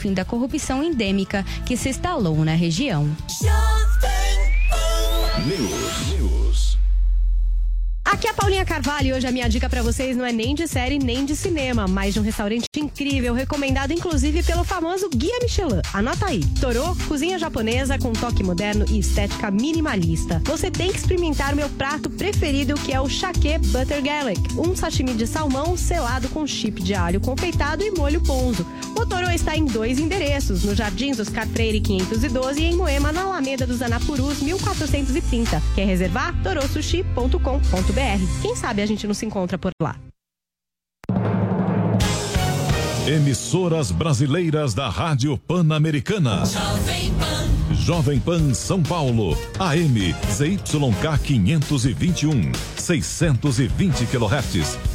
fim da corrupção endêmica que se instalou na região. News. News. Aqui é a Paulinha Carvalho e hoje a minha dica para vocês não é nem de série nem de cinema, mas de um restaurante incrível, recomendado inclusive pelo famoso Guia Michelin. Anota aí. Torô, cozinha japonesa com toque moderno e estética minimalista. Você tem que experimentar meu prato preferido, que é o Shake Butter Garlic, um sashimi de salmão selado com chip de alho confeitado e molho ponzo. O Torô está em dois endereços, no Jardins Oscar Freire 512 e em Moema, na Alameda dos Anapurus 1430. Quer reservar? torosushi.com.br quem sabe a gente não se encontra por lá. Emissoras brasileiras da Rádio Pan-Americana. Jovem Pan. Jovem Pan São Paulo. AM ZYK 521. 620 kHz.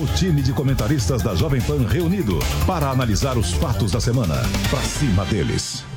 O time de comentaristas da Jovem Pan reunido para analisar os fatos da semana. Pra cima deles.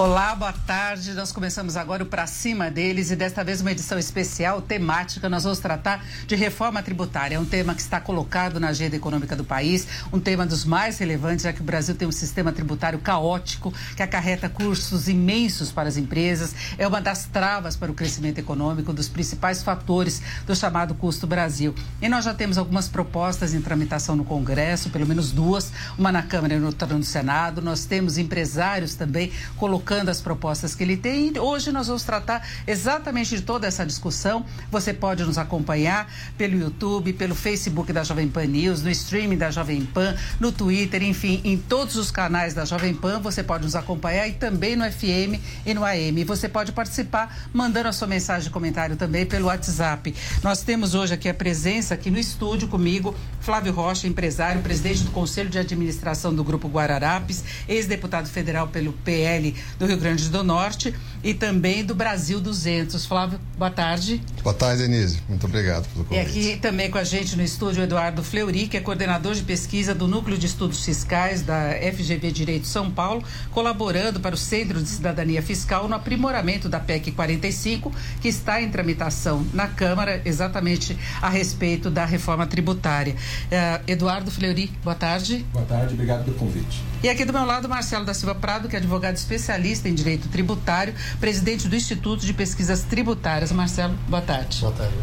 Olá, boa tarde. Nós começamos agora o Pra Cima deles e desta vez uma edição especial temática. Nós vamos tratar de reforma tributária. É um tema que está colocado na agenda econômica do país, um tema dos mais relevantes, já que o Brasil tem um sistema tributário caótico que acarreta custos imensos para as empresas. É uma das travas para o crescimento econômico, um dos principais fatores do chamado custo Brasil. E nós já temos algumas propostas em tramitação no Congresso, pelo menos duas, uma na Câmara e outra no Senado. Nós temos empresários também colocando as propostas que ele tem. E hoje nós vamos tratar exatamente de toda essa discussão. Você pode nos acompanhar pelo YouTube, pelo Facebook da Jovem Pan News, no streaming da Jovem Pan, no Twitter, enfim, em todos os canais da Jovem Pan. Você pode nos acompanhar e também no FM e no AM. Você pode participar mandando a sua mensagem de comentário também pelo WhatsApp. Nós temos hoje aqui a presença aqui no estúdio comigo, Flávio Rocha, empresário, presidente do Conselho de Administração do Grupo Guararapes, ex-deputado federal pelo PL do Rio Grande do Norte e também do Brasil 200. Flávio, boa tarde. Boa tarde, Denise. Muito obrigado pelo E convite. aqui também com a gente no estúdio o Eduardo Fleury, que é coordenador de pesquisa do Núcleo de Estudos Fiscais da FGV Direito São Paulo, colaborando para o Centro de Cidadania Fiscal no aprimoramento da PEC 45, que está em tramitação na Câmara, exatamente a respeito da reforma tributária. Eh, Eduardo Fleury, boa tarde. Boa tarde, obrigado pelo convite. E aqui do meu lado, Marcelo da Silva Prado, que é advogado especialista em direito tributário, presidente do Instituto de Pesquisas Tributárias. Marcelo, boa tarde. Boa tarde.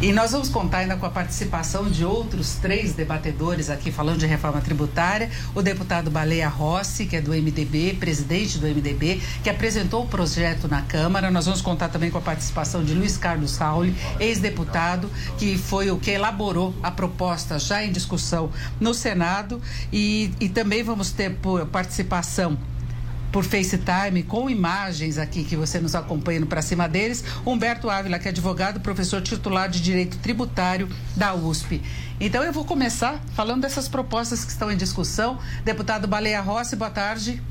E nós vamos contar ainda com a participação de outros três debatedores aqui falando de reforma tributária. O deputado Baleia Rossi, que é do MDB, presidente do MDB, que apresentou o projeto na Câmara. Nós vamos contar também com a participação de Luiz Carlos Rauli, ex-deputado, que foi o que elaborou a proposta já em discussão no Senado. E, e também vamos ter por participação por FaceTime, com imagens aqui que você nos acompanha no Pra Cima deles, Humberto Ávila, que é advogado, professor titular de Direito Tributário da USP. Então eu vou começar falando dessas propostas que estão em discussão. Deputado Baleia Rossi, boa tarde.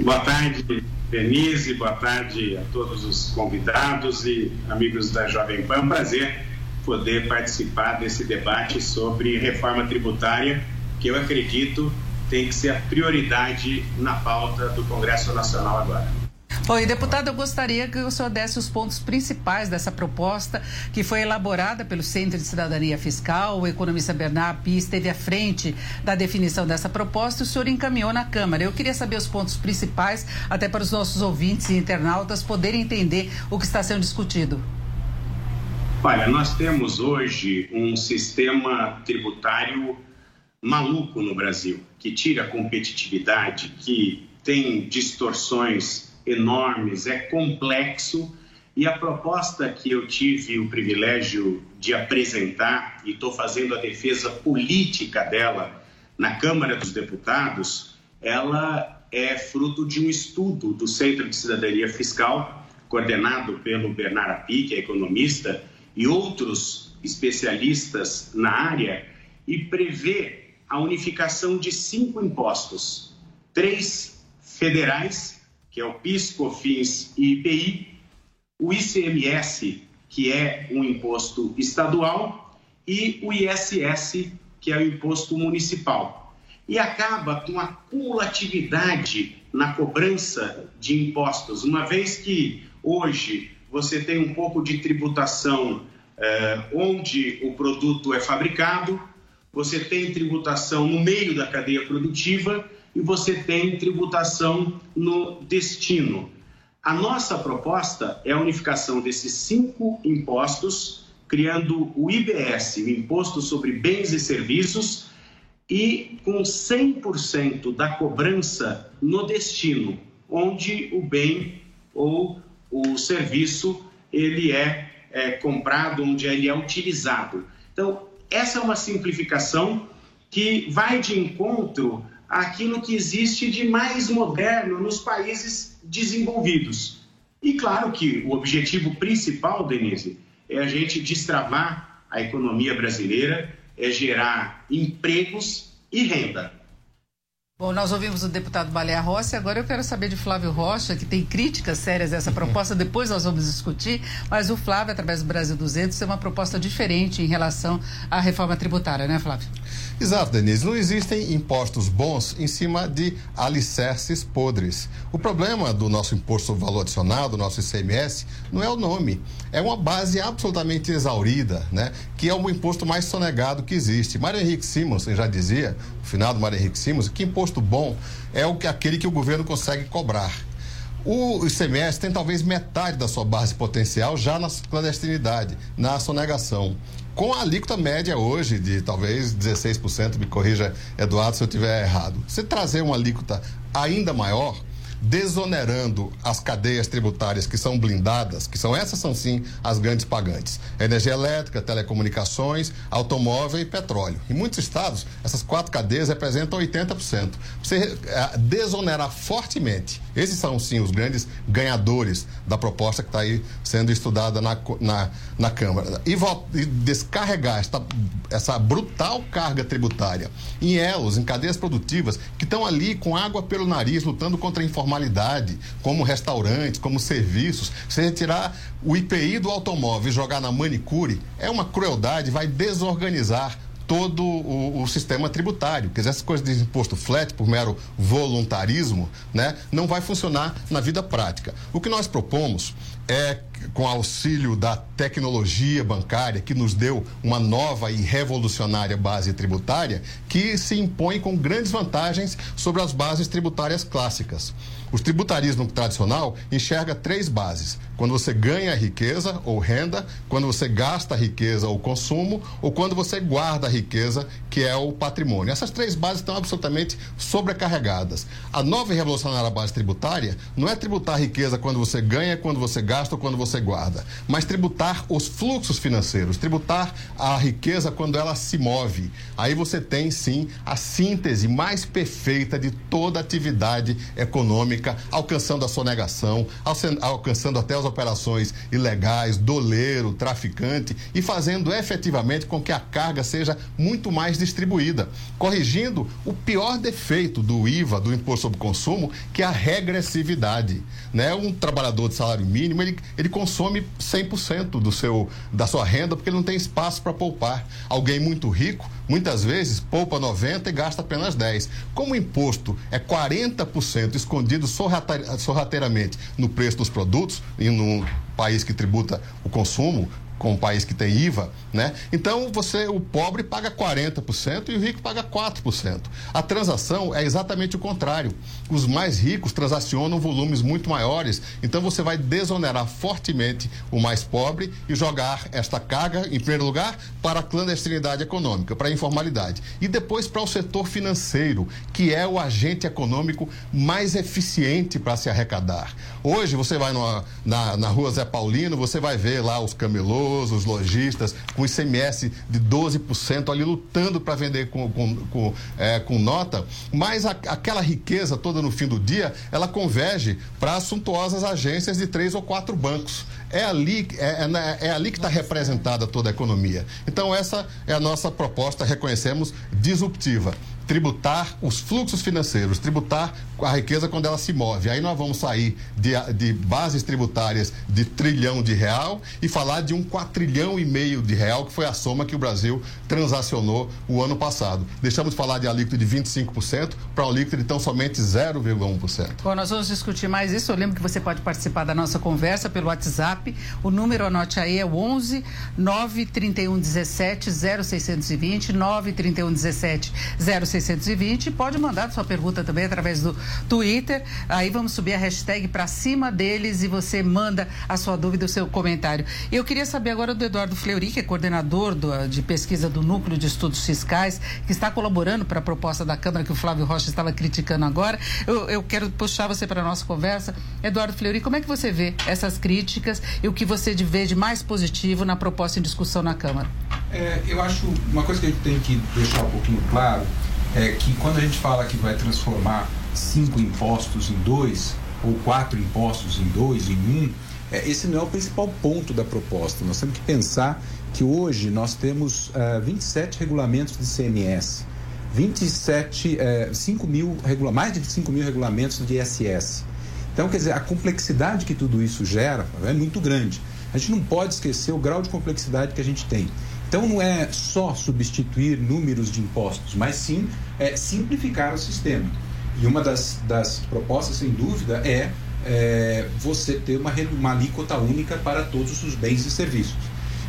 Boa tarde, Denise. Boa tarde a todos os convidados e amigos da Jovem Pan. É um prazer poder participar desse debate sobre reforma tributária, que eu acredito tem que ser a prioridade na pauta do Congresso Nacional agora. Oi, deputado, eu gostaria que o senhor desse os pontos principais dessa proposta que foi elaborada pelo Centro de Cidadania Fiscal. O economista Bernard Pia esteve à frente da definição dessa proposta e o senhor encaminhou na Câmara. Eu queria saber os pontos principais, até para os nossos ouvintes e internautas poderem entender o que está sendo discutido. Olha, nós temos hoje um sistema tributário maluco no Brasil, que tira a competitividade, que tem distorções enormes, é complexo. E a proposta que eu tive o privilégio de apresentar, e estou fazendo a defesa política dela na Câmara dos Deputados, ela é fruto de um estudo do Centro de Cidadania Fiscal, coordenado pelo Bernard Api, que é economista, e outros especialistas na área, e prevê a unificação de cinco impostos: três federais, que é o PIS, COFINS e IPI, o ICMS, que é um imposto estadual, e o ISS, que é o imposto municipal. E acaba com a cumulatividade na cobrança de impostos, uma vez que hoje você tem um pouco de tributação eh, onde o produto é fabricado, você tem tributação no meio da cadeia produtiva e você tem tributação no destino. A nossa proposta é a unificação desses cinco impostos, criando o IBS, o Imposto sobre Bens e Serviços, e com 100% da cobrança no destino, onde o bem ou o serviço ele é, é comprado, onde ele é utilizado. Então, essa é uma simplificação que vai de encontro àquilo que existe de mais moderno nos países desenvolvidos. E claro que o objetivo principal, Denise, é a gente destravar a economia brasileira, é gerar empregos e renda. Bom, nós ouvimos o deputado Baleia Rossi, agora eu quero saber de Flávio Rocha, que tem críticas sérias a essa proposta, depois nós vamos discutir, mas o Flávio, através do Brasil 200, tem uma proposta diferente em relação à reforma tributária, né, Flávio? Exato, Denise. Não existem impostos bons em cima de alicerces podres. O problema do nosso imposto sobre valor adicionado, do nosso ICMS, não é o nome. É uma base absolutamente exaurida, né? Que é o imposto mais sonegado que existe. Mário Henrique Simons já dizia, o final do Mário Henrique Simons, que imposto bom é o que aquele que o governo consegue cobrar. O ICMS tem talvez metade da sua base potencial já na clandestinidade, na sonegação com a alíquota média hoje de talvez 16%, me corrija, Eduardo, se eu estiver errado. Se trazer uma alíquota ainda maior, desonerando as cadeias tributárias que são blindadas, que são essas são sim as grandes pagantes: energia elétrica, telecomunicações, automóvel e petróleo. Em muitos estados, essas quatro cadeias representam 80%. Você é, desonerar fortemente, esses são sim os grandes ganhadores da proposta que está aí sendo estudada na, na, na Câmara. E, e descarregar esta, essa brutal carga tributária em elos, em cadeias produtivas, que estão ali com água pelo nariz, lutando contra a informação informalidade, como restaurantes, como serviços, você retirar o IPI do automóvel e jogar na manicure, é uma crueldade, vai desorganizar todo o, o, sistema tributário. Quer dizer, essas coisas de imposto flat por mero voluntarismo, né, não vai funcionar na vida prática. O que nós propomos é, com auxílio da tecnologia bancária, que nos deu uma nova e revolucionária base tributária, que se impõe com grandes vantagens sobre as bases tributárias clássicas. O tributarismo tradicional enxerga três bases: quando você ganha riqueza ou renda, quando você gasta riqueza ou consumo, ou quando você guarda riqueza, que é o patrimônio. Essas três bases estão absolutamente sobrecarregadas. A nova e revolucionária base tributária não é tributar a riqueza quando você ganha, quando você gasta ou quando você guarda, mas tributar os fluxos financeiros, tributar a riqueza quando ela se move. Aí você tem sim a síntese mais perfeita de toda atividade econômica alcançando a sonegação, alcançando até as operações ilegais, doleiro, traficante e fazendo efetivamente com que a carga seja muito mais distribuída, corrigindo o pior defeito do IVA, do Imposto sobre Consumo, que é a regressividade. Né? Um trabalhador de salário mínimo, ele, ele consome 100% do seu, da sua renda porque ele não tem espaço para poupar. Alguém muito rico, muitas vezes, poupa 90% e gasta apenas 10%. Como o imposto é 40% escondido sorrateiramente no preço dos produtos e no país que tributa o consumo, com um país que tem IVA, né? Então você, o pobre paga 40% e o rico paga 4%. A transação é exatamente o contrário. Os mais ricos transacionam volumes muito maiores, então você vai desonerar fortemente o mais pobre e jogar esta carga, em primeiro lugar, para a clandestinidade econômica, para a informalidade. E depois para o setor financeiro, que é o agente econômico mais eficiente para se arrecadar. Hoje você vai numa, na, na rua Zé Paulino, você vai ver lá os camelôs, os lojistas, com ICMS de 12% ali lutando para vender com, com, com, é, com nota, mas a, aquela riqueza toda no fim do dia, ela converge para as suntuosas agências de três ou quatro bancos. É ali, é, é, é ali que está representada toda a economia. Então, essa é a nossa proposta, reconhecemos, disruptiva tributar os fluxos financeiros, tributar a riqueza quando ela se move. Aí nós vamos sair de, de bases tributárias de trilhão de real e falar de um quatrilhão e meio de real, que foi a soma que o Brasil transacionou o ano passado. Deixamos de falar de alíquota de 25% para alíquota de tão somente 0,1%. Bom, nós vamos discutir mais isso. Eu lembro que você pode participar da nossa conversa pelo WhatsApp. O número, anote aí, é 11 931 17 0620 931 17 0620 620. Pode mandar sua pergunta também através do Twitter. Aí vamos subir a hashtag para cima deles e você manda a sua dúvida, o seu comentário. Eu queria saber agora do Eduardo Fleury, que é coordenador do, de pesquisa do Núcleo de Estudos Fiscais, que está colaborando para a proposta da Câmara que o Flávio Rocha estava criticando agora. Eu, eu quero puxar você para a nossa conversa. Eduardo Fleury, como é que você vê essas críticas e o que você vê de mais positivo na proposta em discussão na Câmara? É, eu acho uma coisa que a gente tem que deixar um pouquinho claro é que quando a gente fala que vai transformar cinco impostos em dois, ou quatro impostos em dois, em um, é, esse não é o principal ponto da proposta. Nós temos que pensar que hoje nós temos uh, 27 regulamentos de CMS, 27, uh, 5 mil, mais de 5 mil regulamentos de ISS. Então, quer dizer, a complexidade que tudo isso gera é muito grande. A gente não pode esquecer o grau de complexidade que a gente tem. Então não é só substituir números de impostos, mas sim é, simplificar o sistema. E uma das, das propostas, sem dúvida, é, é você ter uma, uma alíquota única para todos os bens e serviços.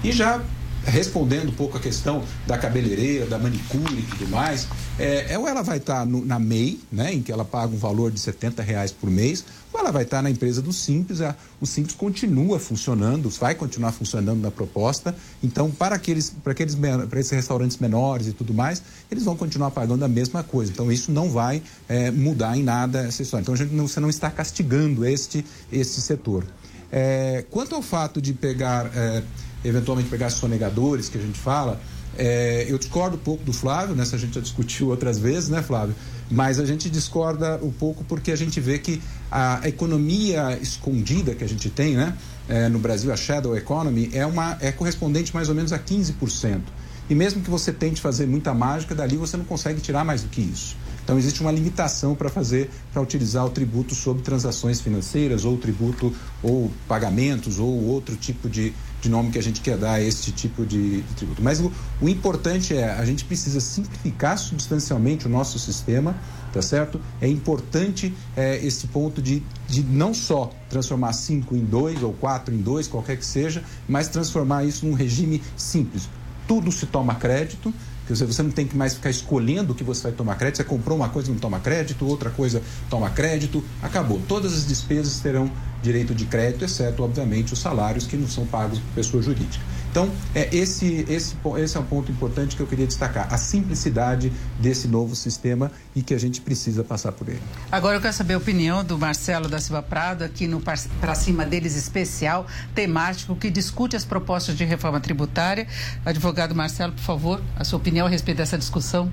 E já respondendo um pouco a questão da cabeleireira, da manicure e tudo mais, é, ou ela vai estar na MEI, né, em que ela paga um valor de 70 reais por mês, ou ela vai estar na empresa do Simples. A, o Simples continua funcionando, vai continuar funcionando na proposta. Então, para aqueles, para aqueles para esses restaurantes menores e tudo mais, eles vão continuar pagando a mesma coisa. Então, isso não vai é, mudar em nada essa história. Então, não, você não está castigando este, este setor. É, quanto ao fato de pegar é, eventualmente pegar sonegadores, que a gente fala. É, eu discordo um pouco do Flávio, nessa a gente já discutiu outras vezes, né, Flávio? Mas a gente discorda um pouco porque a gente vê que a economia escondida que a gente tem, né, é, no Brasil, a shadow economy, é, uma, é correspondente mais ou menos a 15%. E mesmo que você tente fazer muita mágica, dali você não consegue tirar mais do que isso. Então existe uma limitação para fazer, para utilizar o tributo sobre transações financeiras, ou tributo, ou pagamentos, ou outro tipo de, de nome que a gente quer dar a este tipo de, de tributo. Mas o, o, importante é, a gente precisa simplificar substancialmente o nosso sistema, tá certo? É importante é, esse ponto de, de não só transformar cinco em dois ou quatro em dois, qualquer que seja, mas transformar isso num regime simples. Tudo se toma crédito, Quer dizer, você não tem que mais ficar escolhendo o que você vai tomar crédito. Você comprou uma coisa, não toma crédito, outra coisa toma crédito. Acabou. Todas as despesas terão direito de crédito, exceto, obviamente, os salários que não são pagos por pessoa jurídica. Então, é, esse, esse, esse é um ponto importante que eu queria destacar, a simplicidade desse novo sistema e que a gente precisa passar por ele. Agora eu quero saber a opinião do Marcelo da Silva Prado, aqui no Para Cima Deles especial, temático, que discute as propostas de reforma tributária. Advogado Marcelo, por favor, a sua opinião a respeito dessa discussão.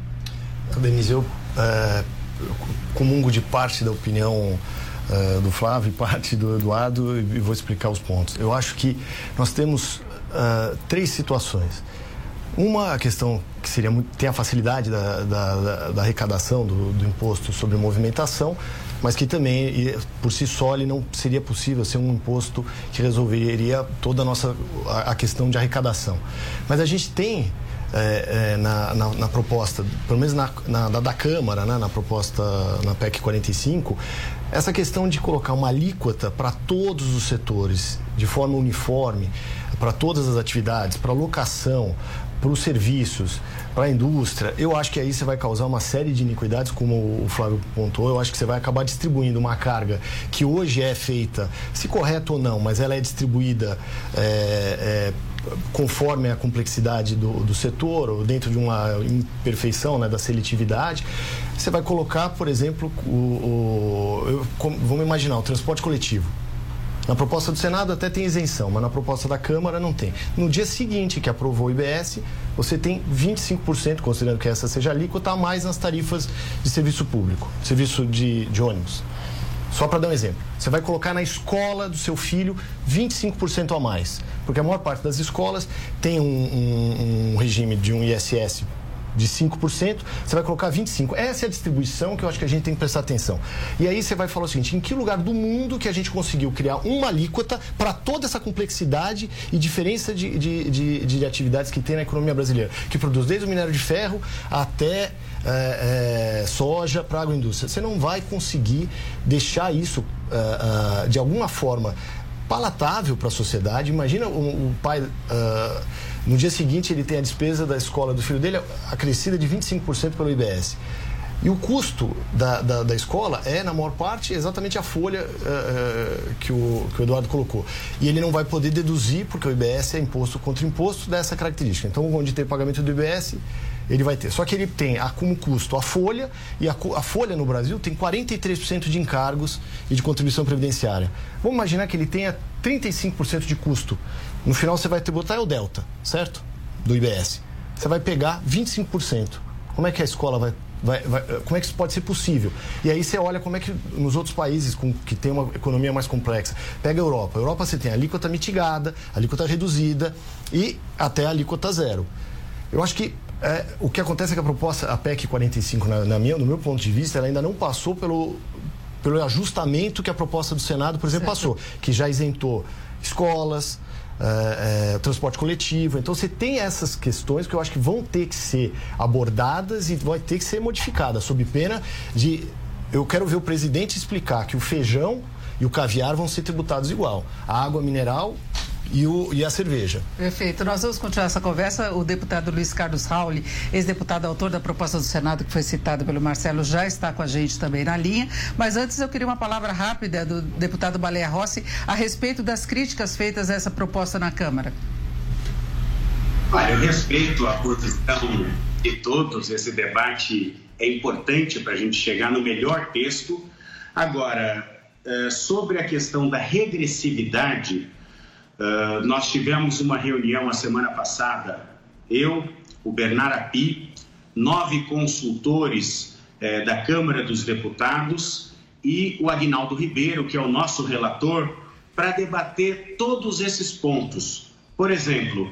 Denise, eu é, comungo de parte da opinião Uh, do Flávio e parte do Eduardo e vou explicar os pontos. Eu acho que nós temos uh, três situações. Uma a questão que seria muito, tem a facilidade da, da, da arrecadação do, do, imposto sobre movimentação, mas que também, por si só, ele não seria possível ser um imposto que resolveria toda a nossa a, a questão de arrecadação. Mas a gente tem é, é, na, na, na, proposta, pelo menos na, na da, da, Câmara, né, na proposta na PEC 45, essa questão de colocar uma alíquota para todos os setores, de forma uniforme, para todas as atividades, para locação, para os serviços, para a indústria, eu acho que aí você vai causar uma série de iniquidades, como o Flávio pontuou. Eu acho que você vai acabar distribuindo uma carga que hoje é feita, se correto ou não, mas ela é distribuída é, é, conforme a complexidade do, do setor, ou dentro de uma imperfeição né, da seletividade. Você vai colocar, por exemplo, o, o, vamos imaginar, o transporte coletivo. Na proposta do Senado até tem isenção, mas na proposta da Câmara não tem. No dia seguinte que aprovou o IBS, você tem 25%, considerando que essa seja alíquota, a mais nas tarifas de serviço público, serviço de, de ônibus. Só para dar um exemplo, você vai colocar na escola do seu filho 25% a mais, porque a maior parte das escolas tem um, um, um regime de um ISS de 5%, você vai colocar 25%. Essa é a distribuição que eu acho que a gente tem que prestar atenção. E aí você vai falar o seguinte: em que lugar do mundo que a gente conseguiu criar uma alíquota para toda essa complexidade e diferença de, de, de, de, atividades que tem na economia brasileira, que produz desde o minério de ferro até é, é, soja para a agroindústria? Você não vai conseguir deixar isso, é, de alguma forma, palatável para a sociedade. Imagina o, o pai. No dia seguinte, ele tem a despesa da escola do filho dele acrescida de 25% pelo IBS. E o custo da, da, da, escola é, na maior parte, exatamente a folha uh, que, o, que o Eduardo colocou. E ele não vai poder deduzir, porque o IBS é imposto contra imposto dessa característica. Então, onde tem pagamento do IBS, ele vai ter. Só que ele tem a, como custo a folha, e a, a folha no Brasil tem 43% de encargos e de contribuição previdenciária. Vamos imaginar que ele tenha 35% de custo no final você vai ter botar é o delta, certo? Do IBS. Você vai pegar 25%. Como é que a escola vai Vai, vai, como é que isso pode ser possível? E aí você olha como é que nos outros países com, que tem uma economia mais complexa. Pega a Europa. A Europa você tem a alíquota mitigada, a alíquota reduzida e até a alíquota zero. Eu acho que é, o que acontece é que a proposta, a PEC 45, na, na minha, no meu ponto de vista, ela ainda não passou pelo, pelo ajustamento que a proposta do Senado, por exemplo, certo. passou, que já isentou escolas, é, transporte coletivo. Então você tem essas questões que eu acho que vão ter que ser abordadas e vão ter que ser modificadas, sob pena de. Eu quero ver o presidente explicar que o feijão e o caviar vão ser tributados igual. A água mineral e, o, e a cerveja. Perfeito. Nós vamos continuar essa conversa. O deputado Luiz Carlos Rauli, ex-deputado autor da proposta do Senado, que foi citada pelo Marcelo, já está com a gente também na linha. Mas antes eu queria uma palavra rápida do deputado Baleia Rossi a respeito das críticas feitas a essa proposta na Câmara. Olha, eu respeito a posição de todos. Esse debate é importante para a gente chegar no melhor texto. Agora, eh, sobre a questão da regressividade, Uh, nós tivemos uma reunião a semana passada, eu, o Bernard Api, nove consultores eh, da Câmara dos Deputados e o Agnaldo Ribeiro, que é o nosso relator, para debater todos esses pontos. Por exemplo,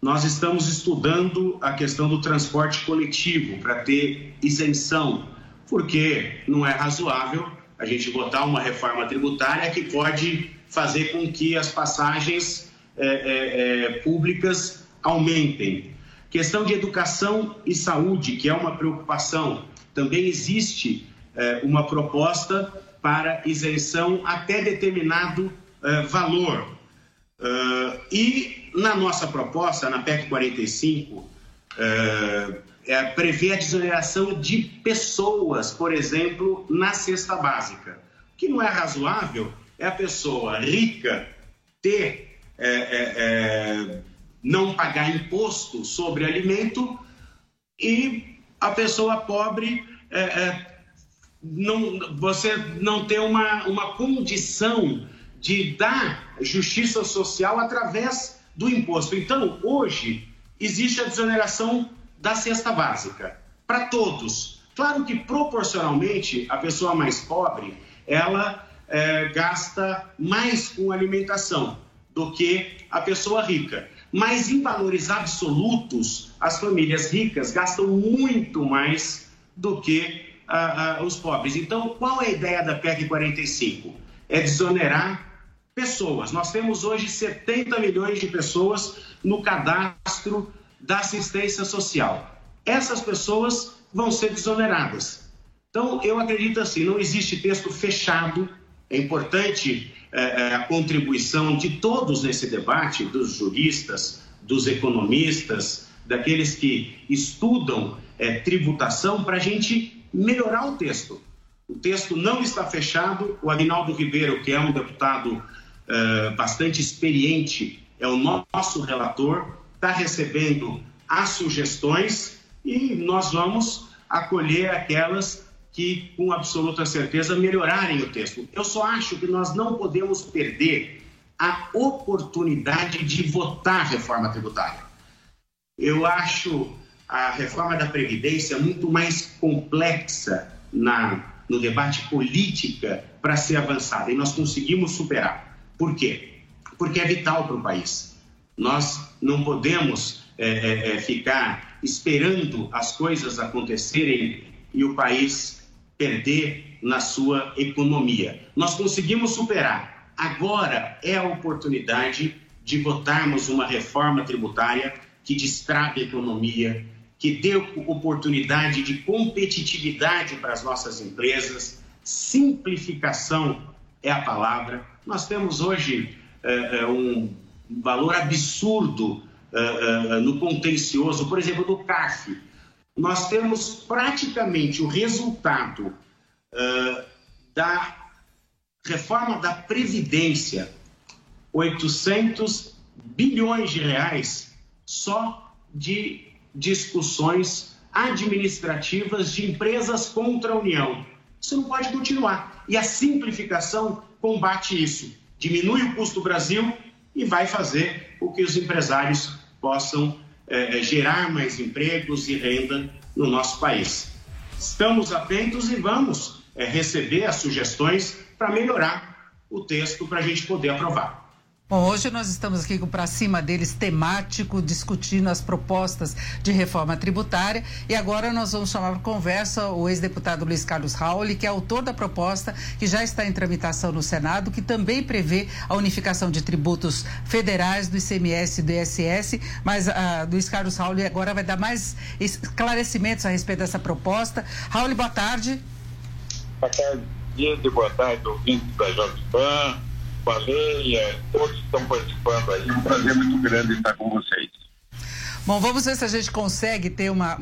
nós estamos estudando a questão do transporte coletivo para ter isenção, porque não é razoável a gente votar uma reforma tributária que pode fazer com que as passagens é, é, é, públicas aumentem. Questão de educação e saúde, que é uma preocupação. Também existe é, uma proposta para isenção até determinado é, valor. E na nossa proposta, na PEC 45, é, prevê a desoneração de pessoas, por exemplo, na cesta básica. Que não é razoável é a pessoa rica ter, é, é, é, não pagar imposto sobre alimento e a pessoa pobre é, é, não, você não ter uma, uma condição de dar justiça social através do imposto. Então, hoje, existe a desoneração da cesta básica para todos. Claro que proporcionalmente a pessoa mais pobre ela é, gasta mais com alimentação do que a pessoa rica. Mas em valores absolutos, as famílias ricas gastam muito mais do que ah, ah, os pobres. Então, qual é a ideia da PEC 45? É desonerar pessoas. Nós temos hoje 70 milhões de pessoas no cadastro da assistência social. Essas pessoas vão ser desoneradas. Então, eu acredito assim: não existe texto fechado. É importante é, a contribuição de todos nesse debate, dos juristas, dos economistas, daqueles que estudam é, tributação, para a gente melhorar o texto. O texto não está fechado. O Aguinaldo Ribeiro, que é um deputado é, bastante experiente, é o nosso relator, está recebendo as sugestões e nós vamos acolher aquelas que, com absoluta certeza, melhorarem o texto. Eu só acho que nós não podemos perder a oportunidade de votar a reforma tributária. Eu acho a reforma da Previdência muito mais complexa na, no debate política para ser avançada e nós conseguimos superar. Por quê? Porque é vital para o país. Nós não podemos é, é, é ficar esperando as coisas acontecerem e o país perder na sua economia. Nós conseguimos superar. Agora é a oportunidade de votarmos uma reforma tributária que destrave a economia, que dê oportunidade de competitividade para as nossas empresas. Simplificação é a palavra. Nós temos hoje é, um valor absurdo uh, uh, no contencioso, por exemplo, do CAF. Nós temos praticamente o resultado uh, da reforma da Previdência, 800 bilhões de reais só de discussões administrativas de empresas contra a União. Isso não pode continuar. E a simplificação combate isso. Diminui o custo do Brasil e vai fazer com que os empresários possam é, gerar mais empregos e renda no nosso país. Estamos atentos e vamos é, receber as sugestões para melhorar o texto para a gente poder aprovar. Bom, hoje nós estamos aqui com Pra Cima deles temático, discutindo as propostas de reforma tributária. E agora nós vamos chamar para conversa o ex-deputado Luiz Carlos Rauli, que é autor da proposta que já está em tramitação no Senado, que também prevê a unificação de tributos federais do ICMS e do ISS. Mas uh, Luiz Carlos Rauli agora vai dar mais esclarecimentos a respeito dessa proposta. Rauli, boa tarde. Boa tarde, boa tarde, ouvintes da Jovem Pan Baleia, todos estão participando aí. É um prazer muito grande estar com vocês. Bom, vamos ver se a gente consegue ter uma,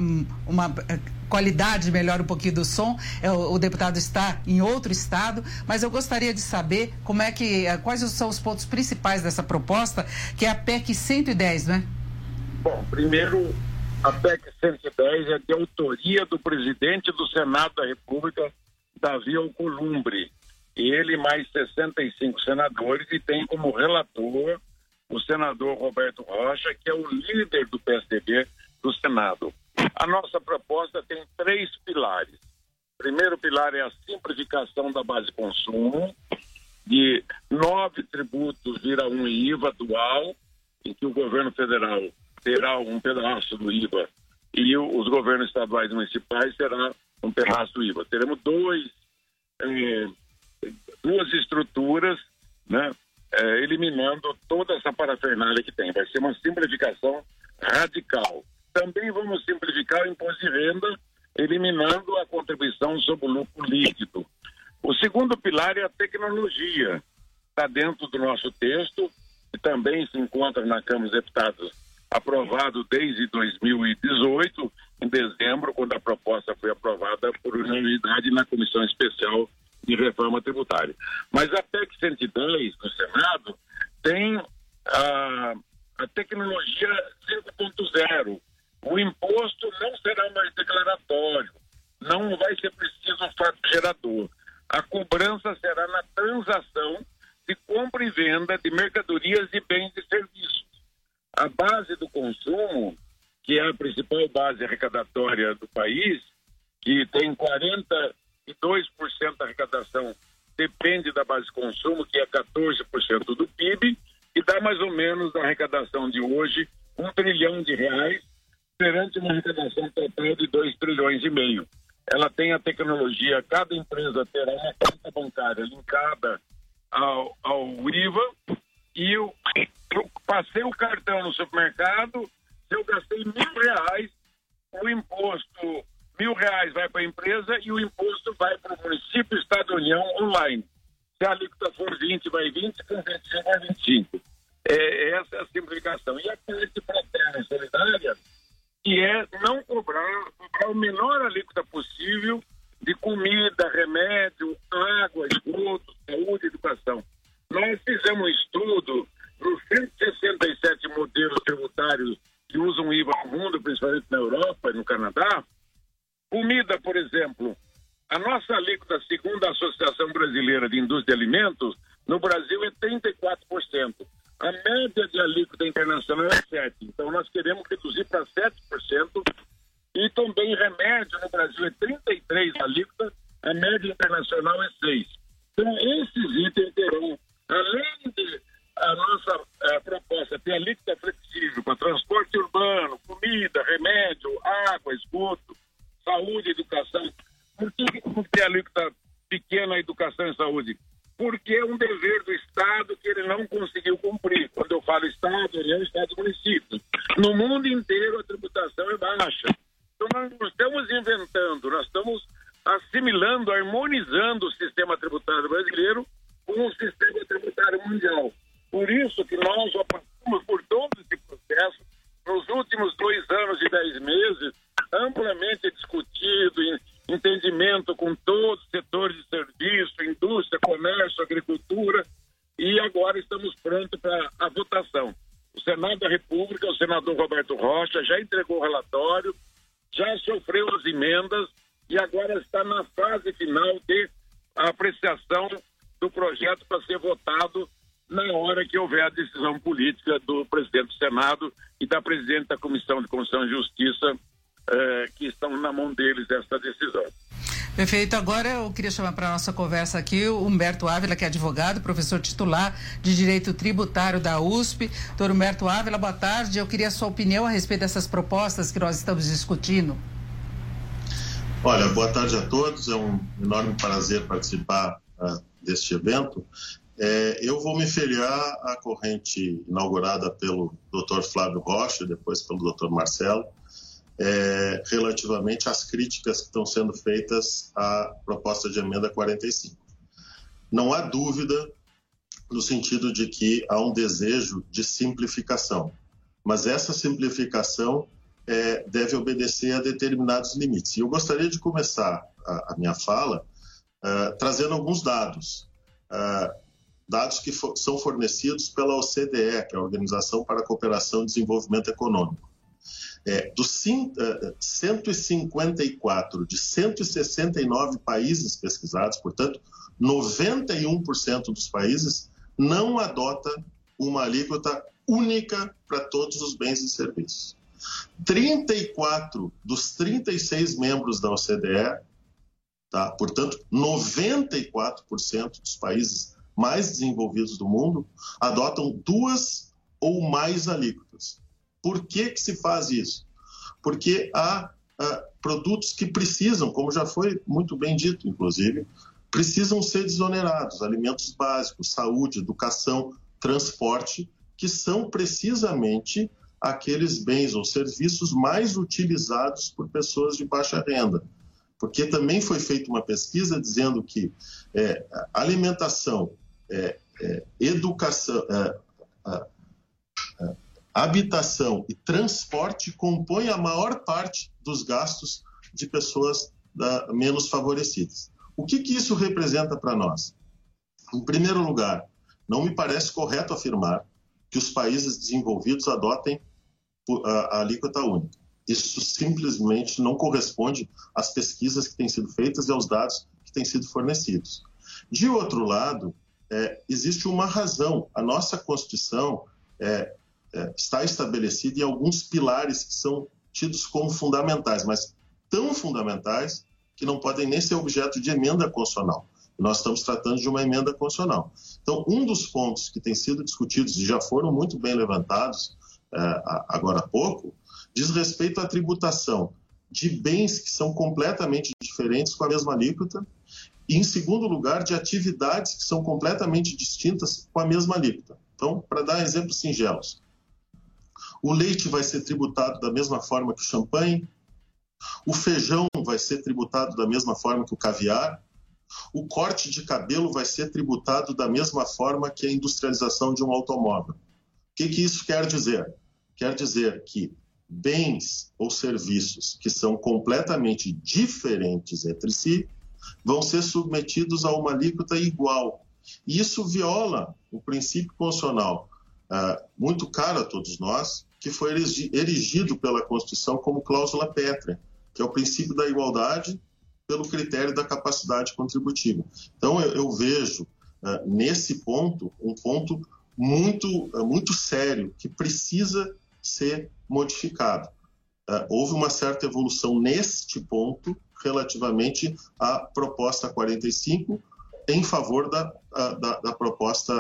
uma eh, qualidade melhor um pouquinho do som. É, o, o, deputado está em outro estado, mas eu gostaria de saber como é que eh, quais são os pontos principais dessa proposta, que é a PEC 110, né? Bom, primeiro a PEC 110 é de autoria do presidente do Senado da República, Davi Alcolumbre ele mais 65 senadores e tem como relator o senador Roberto Rocha, que é o líder do PSDB do Senado. A nossa proposta tem três pilares. O primeiro pilar é a simplificação da base de consumo, de nove tributos vira um IVA dual, em que o governo federal terá um pedaço do IVA e os governos estaduais e municipais terá um pedaço do IVA. Teremos dois eh, duas estruturas, né, é, eliminando toda essa parafernália que tem. Vai ser uma simplificação radical. Também vamos simplificar o imposto de renda, eliminando a contribuição sobre o lucro líquido. O segundo pilar é a tecnologia. Está dentro do nosso texto e também se encontra na Câmara dos Deputados, aprovado desde 2018, em dezembro, quando a proposta foi aprovada por unanimidade na Comissão Especial de reforma tributária. Mas a PEC 110 no Senado tem a, a tecnologia 5.0. O imposto não será mais declaratório, não vai ser preciso um fato gerador. A cobrança será na transação de compra e venda de mercadorias e bens e serviços. A base do consumo, que é a principal base arrecadatória do país, que tem 40 e 2% da arrecadação depende da base de consumo, que é 14% do PIB, e dá mais ou menos da arrecadação de hoje um trilhão de reais, perante uma arrecadação total de 2 trilhões e meio. Ela tem a tecnologia, cada empresa terá uma conta bancária linkada ao, ao IVA, e eu, eu passei o cartão no supermercado, se eu gastei mil reais, o imposto, mil reais vai para a empresa e o imposto vai para o município, Estado União, online. Se a alíquota for 20, vai 20, se for 25, vai 25. É, essa é a simplificação. E a parte para a terra solidária, que é não cobrar, cobrar o menor alíquota possível de comida, Indústria de Alimentos, Perfeito. Agora eu queria chamar para a nossa conversa aqui o Humberto Ávila, que é advogado, professor titular de Direito Tributário da USP. Doutor Humberto Ávila, boa tarde. Eu queria a sua opinião a respeito dessas propostas que nós estamos discutindo. Olha, boa tarde a todos. É um enorme prazer participar uh, deste evento. É, eu vou me filiar à corrente inaugurada pelo Dr. Flávio Rocha, depois pelo Dr. Marcelo, é, relativamente às críticas que estão sendo feitas à proposta de emenda 45. Não há dúvida no sentido de que há um desejo de simplificação, mas essa simplificação é, deve obedecer a determinados limites. E eu gostaria de começar a, a minha fala uh, trazendo alguns dados. Uh, dados que for, são fornecidos pela OCDE, que é a Organização para a Cooperação e Desenvolvimento Econômico. É, dos 154 de 169 países pesquisados, portanto, 91% dos países não adota uma alíquota única para todos os bens e serviços. 34 dos 36 membros da OCDE, tá? portanto, 94% dos países mais desenvolvidos do mundo adotam duas ou mais alíquotas. Por que, que se faz isso? Porque há produtos que precisam, como já foi muito bem dito, inclusive, precisam ser desonerados, alimentos básicos, saúde, educação, transporte, que são precisamente aqueles bens ou serviços mais utilizados por pessoas de baixa renda. Porque também foi feita uma pesquisa dizendo que é, alimentação, é, é, educação, é, é, habitação e transporte compõem a maior parte dos gastos de pessoas da, menos favorecidas. O que, que isso representa para nós? Em primeiro lugar, não me parece correto afirmar que os países desenvolvidos adotem a, a alíquota única. Isso simplesmente não corresponde às pesquisas que têm sido feitas e aos dados que têm sido fornecidos. De outro lado, é, existe uma razão. A nossa Constituição é, está estabelecida em alguns pilares que são tidos como fundamentais, mas tão fundamentais que não podem nem ser objeto de emenda constitucional. Nós estamos tratando de uma emenda constitucional. Então, um dos pontos que tem sido discutidos e já foram muito bem levantados é, agora há pouco, diz respeito à tributação de bens que são completamente diferentes com a mesma alíquota e, em segundo lugar, de atividades que são completamente distintas com a mesma alíquota. Então, para dar exemplos singelos, O leite vai ser tributado da mesma forma que o champanhe? O feijão vai ser tributado da mesma forma que o caviar? O corte de cabelo vai ser tributado da mesma forma que a industrialização de um automóvel? O que, que isso quer dizer? Quer dizer que bens ou serviços que são completamente diferentes entre si vão ser submetidos a uma alíquota igual. E isso viola o princípio constitucional uh, muito caro a todos nós, que foi erigido pela Constituição como cláusula pétrea, que é o princípio da igualdade pelo critério da capacidade contributiva. Então, eu, eu vejo uh, nesse ponto um ponto muito, uh, muito sério que precisa ser modificado. Houve uma certa evolução neste ponto relativamente à proposta 45 em favor da, da, da proposta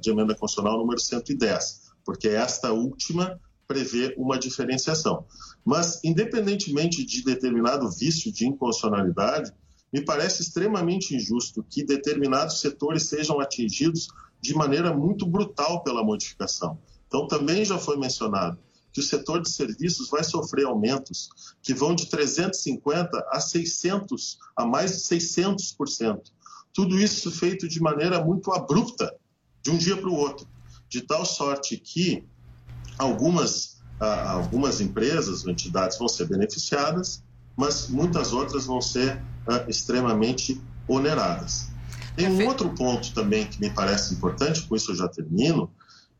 de emenda constitucional número 110, porque esta última prevê uma diferenciação. Mas, independentemente de determinado vício de inconstitucionalidade, me parece extremamente injusto que determinados setores sejam atingidos de maneira muito brutal pela modificação. Então, também já foi mencionado que o setor de serviços vai sofrer aumentos que vão de 350 a 600, a mais de 600%. Tudo isso feito de maneira muito abrupta, de um dia para o outro, de tal sorte que algumas, ah, algumas empresas ou entidades vão ser beneficiadas, mas muitas outras vão ser ah, extremamente oneradas. Tem um outro ponto também que me parece importante, com isso eu já termino,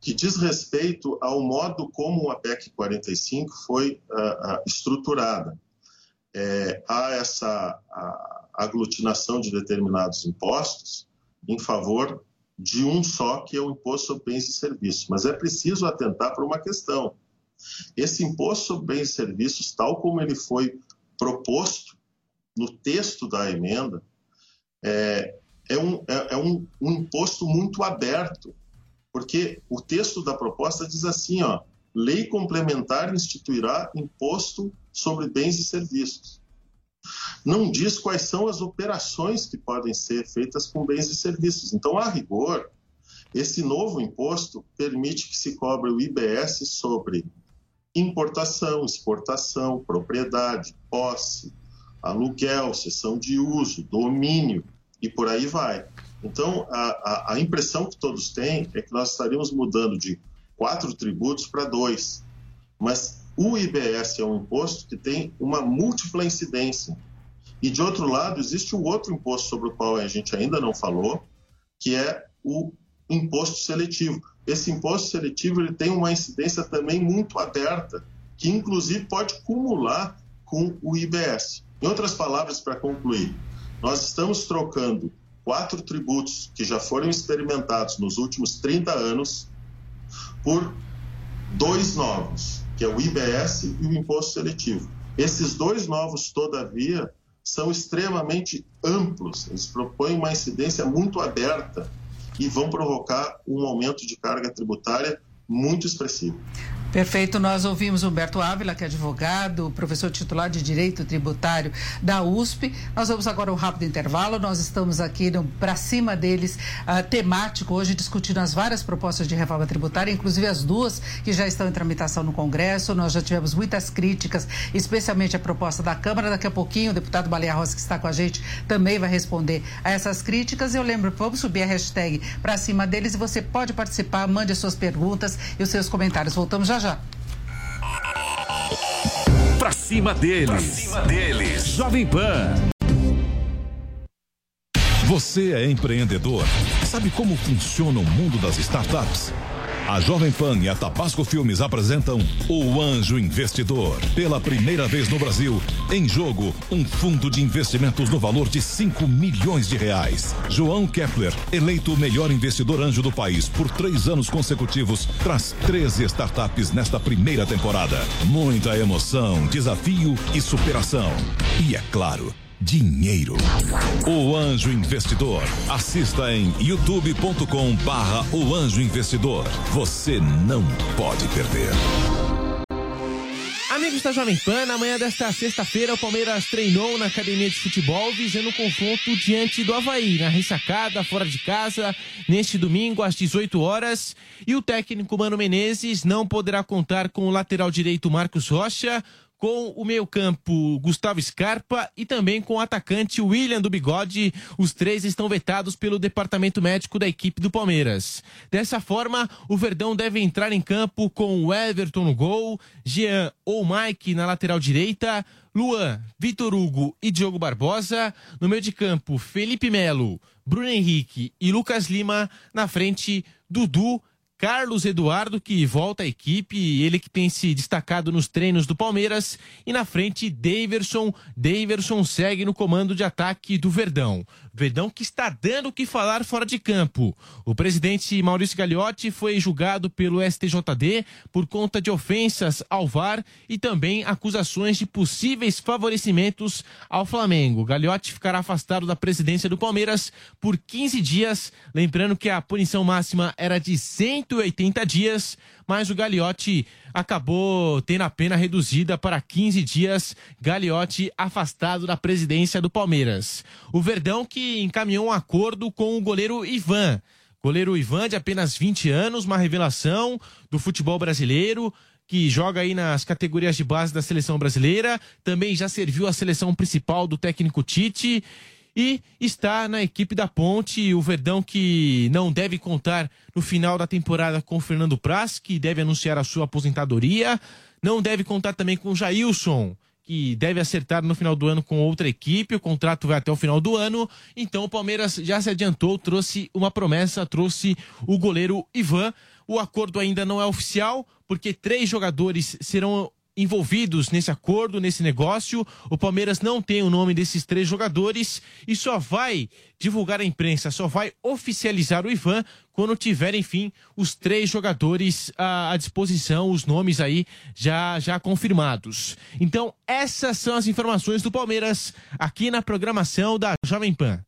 que diz respeito ao modo como a PEC 45 foi uh, uh, estruturada. É, há essa aglutinação de determinados impostos em favor de um só, que é o imposto sobre bens e serviços. Mas é preciso atentar para uma questão. Esse imposto sobre bens e serviços, tal como ele foi proposto no texto da emenda, é, é, um, é, é um, um imposto muito aberto porque o texto da proposta diz assim, ó, lei complementar instituirá imposto sobre bens e serviços. Não diz quais são as operações que podem ser feitas com bens e serviços. Então, a rigor, esse novo imposto permite que se cobre o IBS sobre importação, exportação, propriedade, posse, aluguel, cessão de uso, domínio e por aí vai. Então, a, a, a, impressão que todos têm é que nós estaríamos mudando de quatro tributos para dois. Mas o IBS é um imposto que tem uma múltipla incidência. E, de outro lado, existe um outro imposto sobre o qual a gente ainda não falou, que é o imposto seletivo. Esse imposto seletivo ele tem uma incidência também muito aberta, que inclusive pode cumular com o IBS. Em outras palavras, para concluir, nós estamos trocando quatro tributos que já foram experimentados nos últimos 30 anos por dois novos, que é o IBS e o imposto seletivo. Esses dois novos, todavia, são extremamente amplos, eles propõem uma incidência muito aberta e vão provocar um aumento de carga tributária muito expressivo. Perfeito, nós ouvimos Humberto Ávila, que é advogado, professor titular de Direito Tributário da USP. Nós vamos agora um rápido intervalo. Nós estamos aqui para cima deles, uh, temático, hoje discutindo as várias propostas de reforma tributária, inclusive as duas que já estão em tramitação no Congresso. Nós já tivemos muitas críticas, especialmente a proposta da Câmara. Daqui a pouquinho, o deputado Baleia Rosa, que está com a gente, também vai responder a essas críticas. Eu lembro, vamos subir a hashtag para cima deles e você pode participar, mande as suas perguntas e os seus comentários. Voltamos já já. Pra cima deles. Pra cima deles. Jovem Pan. Você é empreendedor? Sabe como funciona o mundo das startups? A Jovem Pan e a Tabasco Filmes apresentam O Anjo Investidor. Pela primeira vez no Brasil, em jogo, um fundo de investimentos no valor de 5 milhões de reais. João Kepler, eleito o melhor investidor anjo do país por três anos consecutivos, traz 13 startups nesta primeira temporada. Muita emoção, desafio e superação. E é claro, dinheiro. O Anjo Investidor. Assista em youtube.com barra O Anjo Investidor. Você não pode perder. amigos da Jovem Pan, na manhã desta sexta-feira, o Palmeiras treinou na academia de futebol visando o confronto diante do Havaí, na ressacada, fora de casa, neste domingo às 18 horas. E o técnico Mano Menezes não poderá contar com o lateral direito Marcos Rocha, com o meio-campo Gustavo Scarpa e também com o atacante William do Bigode. Os três estão vetados pelo departamento médico da equipe do Palmeiras. Dessa forma, o Verdão deve entrar em campo com o Everton no gol, Jean ou Mike na lateral direita, Luan, Vitor Hugo e Diogo Barbosa. No meio de campo, Felipe Melo, Bruno Henrique e Lucas Lima. Na frente, Dudu, Carlos Eduardo, que volta à equipe, ele que tem se destacado nos treinos do Palmeiras, e na frente, Daverson. Daverson segue no comando de ataque do Verdão. Verdão que está dando o que falar fora de campo. O presidente Maurício Gagliotti foi julgado pelo STJD por conta de ofensas ao VAR e também acusações de possíveis favorecimentos ao Flamengo. Gagliotti ficará afastado da presidência do Palmeiras por 15 dias, lembrando que a punição máxima era de 180 dias mas o Gagliotti acabou tendo a pena reduzida para 15 dias. Gagliotti afastado da presidência do Palmeiras. O Verdão que encaminhou um acordo com o goleiro Ivan. Goleiro Ivan, de apenas 20 anos, uma revelação do futebol brasileiro que joga aí nas categorias de base da seleção brasileira, também já serviu a seleção principal do técnico Tite e está na equipe da Ponte, o Verdão que não deve contar no final da temporada com Fernando Praz, que deve anunciar a sua aposentadoria, não deve contar também com Jailson, que deve acertar no final do ano com outra equipe, o contrato vai até o final do ano, então o Palmeiras já se adiantou, trouxe uma promessa, trouxe o goleiro Ivan, o acordo ainda não é oficial, porque três jogadores serão envolvidos nesse acordo, nesse negócio. O Palmeiras não tem o nome desses três jogadores e só vai divulgar a imprensa, só vai oficializar o Ivan quando tiver, enfim, os três jogadores à, à disposição, os nomes aí já, já confirmados. Então, essas são as informações do Palmeiras aqui na programação da Jovem Pan.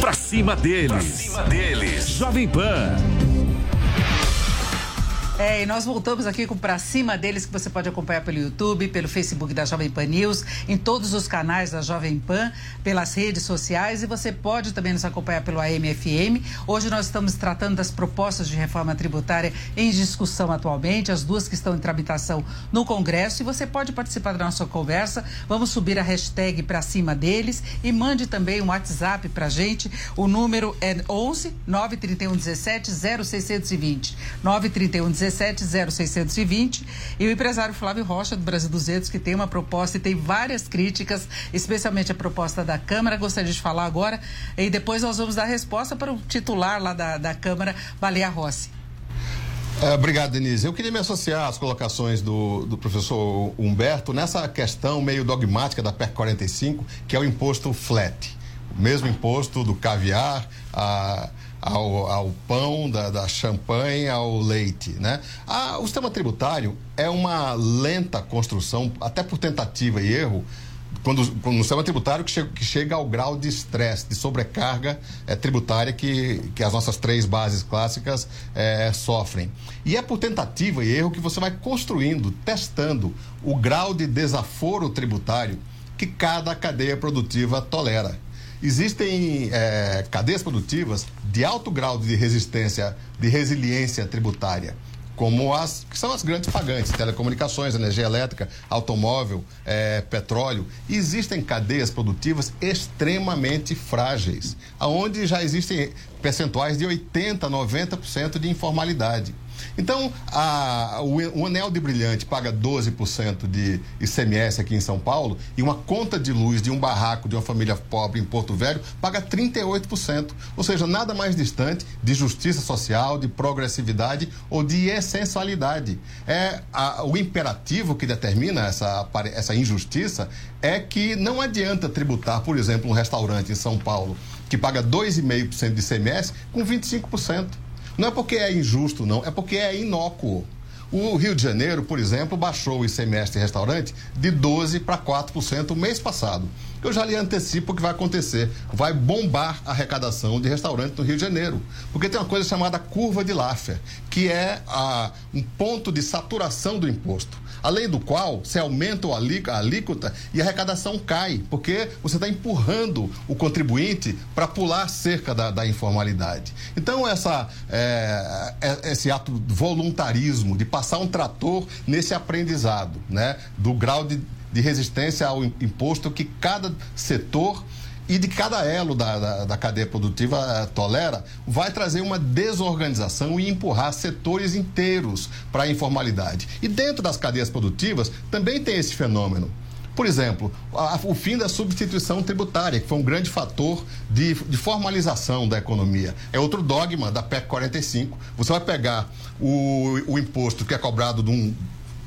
Pra cima deles. Pra cima deles. Jovem Pan. É, e nós voltamos aqui com Pra Cima deles, que você pode acompanhar pelo YouTube, pelo Facebook da Jovem Pan News, em todos os canais da Jovem Pan, pelas redes sociais e você pode também nos acompanhar pelo AMFM. Hoje nós estamos tratando das propostas de reforma tributária em discussão atualmente, as duas que estão em tramitação no Congresso e você pode participar da nossa conversa. Vamos subir a hashtag Pra Cima deles e mande também um WhatsApp pra gente. O número é 11 931 17 0620. 931 17 0620 e o empresário Flávio Rocha do Brasil 200 que tem uma proposta e tem várias críticas, especialmente a proposta da Câmara. Gostaria de falar agora e depois nós vamos dar resposta para o titular lá da, da Câmara, Baleia Rossi. É, obrigado, Denise. Eu queria me associar às colocações do, do professor Humberto nessa questão meio dogmática da PEC 45, que é o imposto flat. O mesmo imposto do caviar, a ao, ao pão, da, da champanhe, ao leite. Né? A, o sistema tributário é uma lenta construção, até por tentativa e erro, quando, quando no sistema tributário que chega, que chega ao grau de estresse, de sobrecarga é, tributária que, que as nossas três bases clássicas é, sofrem. E é por tentativa e erro que você vai construindo, testando o grau de desaforo tributário que cada cadeia produtiva tolera. Existem é, cadeias produtivas de alto grau de resistência, de resiliência tributária, como as que são as grandes pagantes, telecomunicações, energia elétrica, automóvel, é, petróleo. Existem cadeias produtivas extremamente frágeis, aonde já existem percentuais de 80, 90% de informalidade. Então, a, o, o anel de brilhante paga 12% de ICMS aqui em São Paulo e uma conta de luz de um barraco de uma família pobre em Porto Velho paga 38%. Ou seja, nada mais distante de justiça social, de progressividade ou de essencialidade. É a, o imperativo que determina essa, essa injustiça é que não adianta tributar, por exemplo, um restaurante em São Paulo que paga 2,5% de ICMS com 25%. Não é porque é injusto, não, é porque é inócuo. O Rio de Janeiro, por exemplo, baixou o ICMS de restaurante de 12% para 4% o mês passado. Eu já lhe antecipo o que vai acontecer. Vai bombar a arrecadação de restaurantes no Rio de Janeiro. Porque tem uma coisa chamada curva de Laffer, que é a, um ponto de saturação do imposto. Além do qual, se aumenta a alí- a alíquota e a arrecadação cai, porque você está empurrando o contribuinte para pular cerca da, da informalidade. Então, essa, é, esse ato de voluntarismo, de passar um trator nesse aprendizado, né, do grau de, de resistência ao im- imposto que cada setor e de cada elo da, da, da cadeia produtiva eh, tolera, vai trazer uma desorganização e empurrar setores inteiros para a informalidade. E dentro das cadeias produtivas também tem esse fenômeno. Por exemplo, a- o fim da substituição tributária, que foi um grande fator de, de formalização da economia. É outro dogma da PEC 45. Você vai pegar o, o imposto que é cobrado de um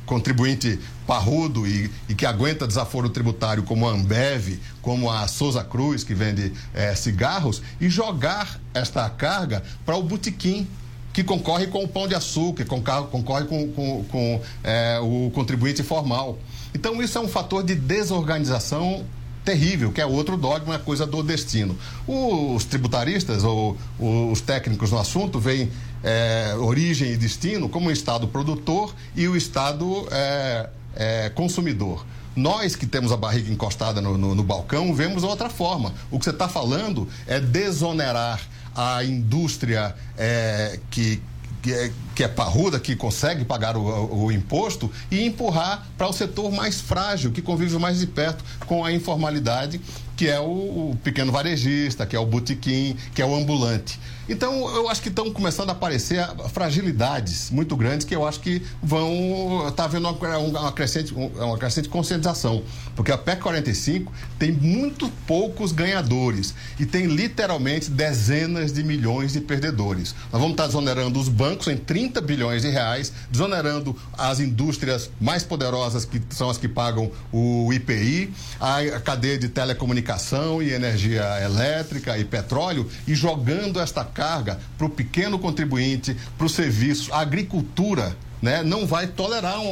contribuinte parrudo e, e que aguenta desaforo tributário como a Ambev, como a Souza Cruz, que vende eh, cigarros, e jogar esta carga para o botequim que concorre com o pão de açúcar, concorre, com, com, com eh, o contribuinte formal. Então, isso é um fator de desorganização terrível, que é outro dogma, é coisa do destino. Os tributaristas ou os técnicos no assunto veem eh, origem e destino como o Estado produtor e o Estado eh, eh, consumidor. Nós que temos a barriga encostada no, no- no balcão vemos outra forma. O que você está falando é desonerar a indústria eh, que, que, é, que é parruda, que consegue pagar o, o- o imposto, e empurrar para o setor mais frágil, que convive mais de perto com a informalidade, que é o, o pequeno varejista, que é o botequim, que é o ambulante. Então, eu acho que estão começando a aparecer fragilidades muito grandes que eu acho que vão. Está havendo uma, uma, crescente, uma crescente conscientização. Porque a PEC 45 tem muito poucos ganhadores e tem literalmente dezenas de milhões de perdedores. Nós vamos estar desonerando os bancos em 30 bilhões de reais, desonerando as indústrias mais poderosas, que são as que pagam o IPI, a cadeia de telecomunicação e energia elétrica e petróleo, e jogando esta carga para o pequeno contribuinte, para o serviço, a agricultura. Né, não vai tolerar um,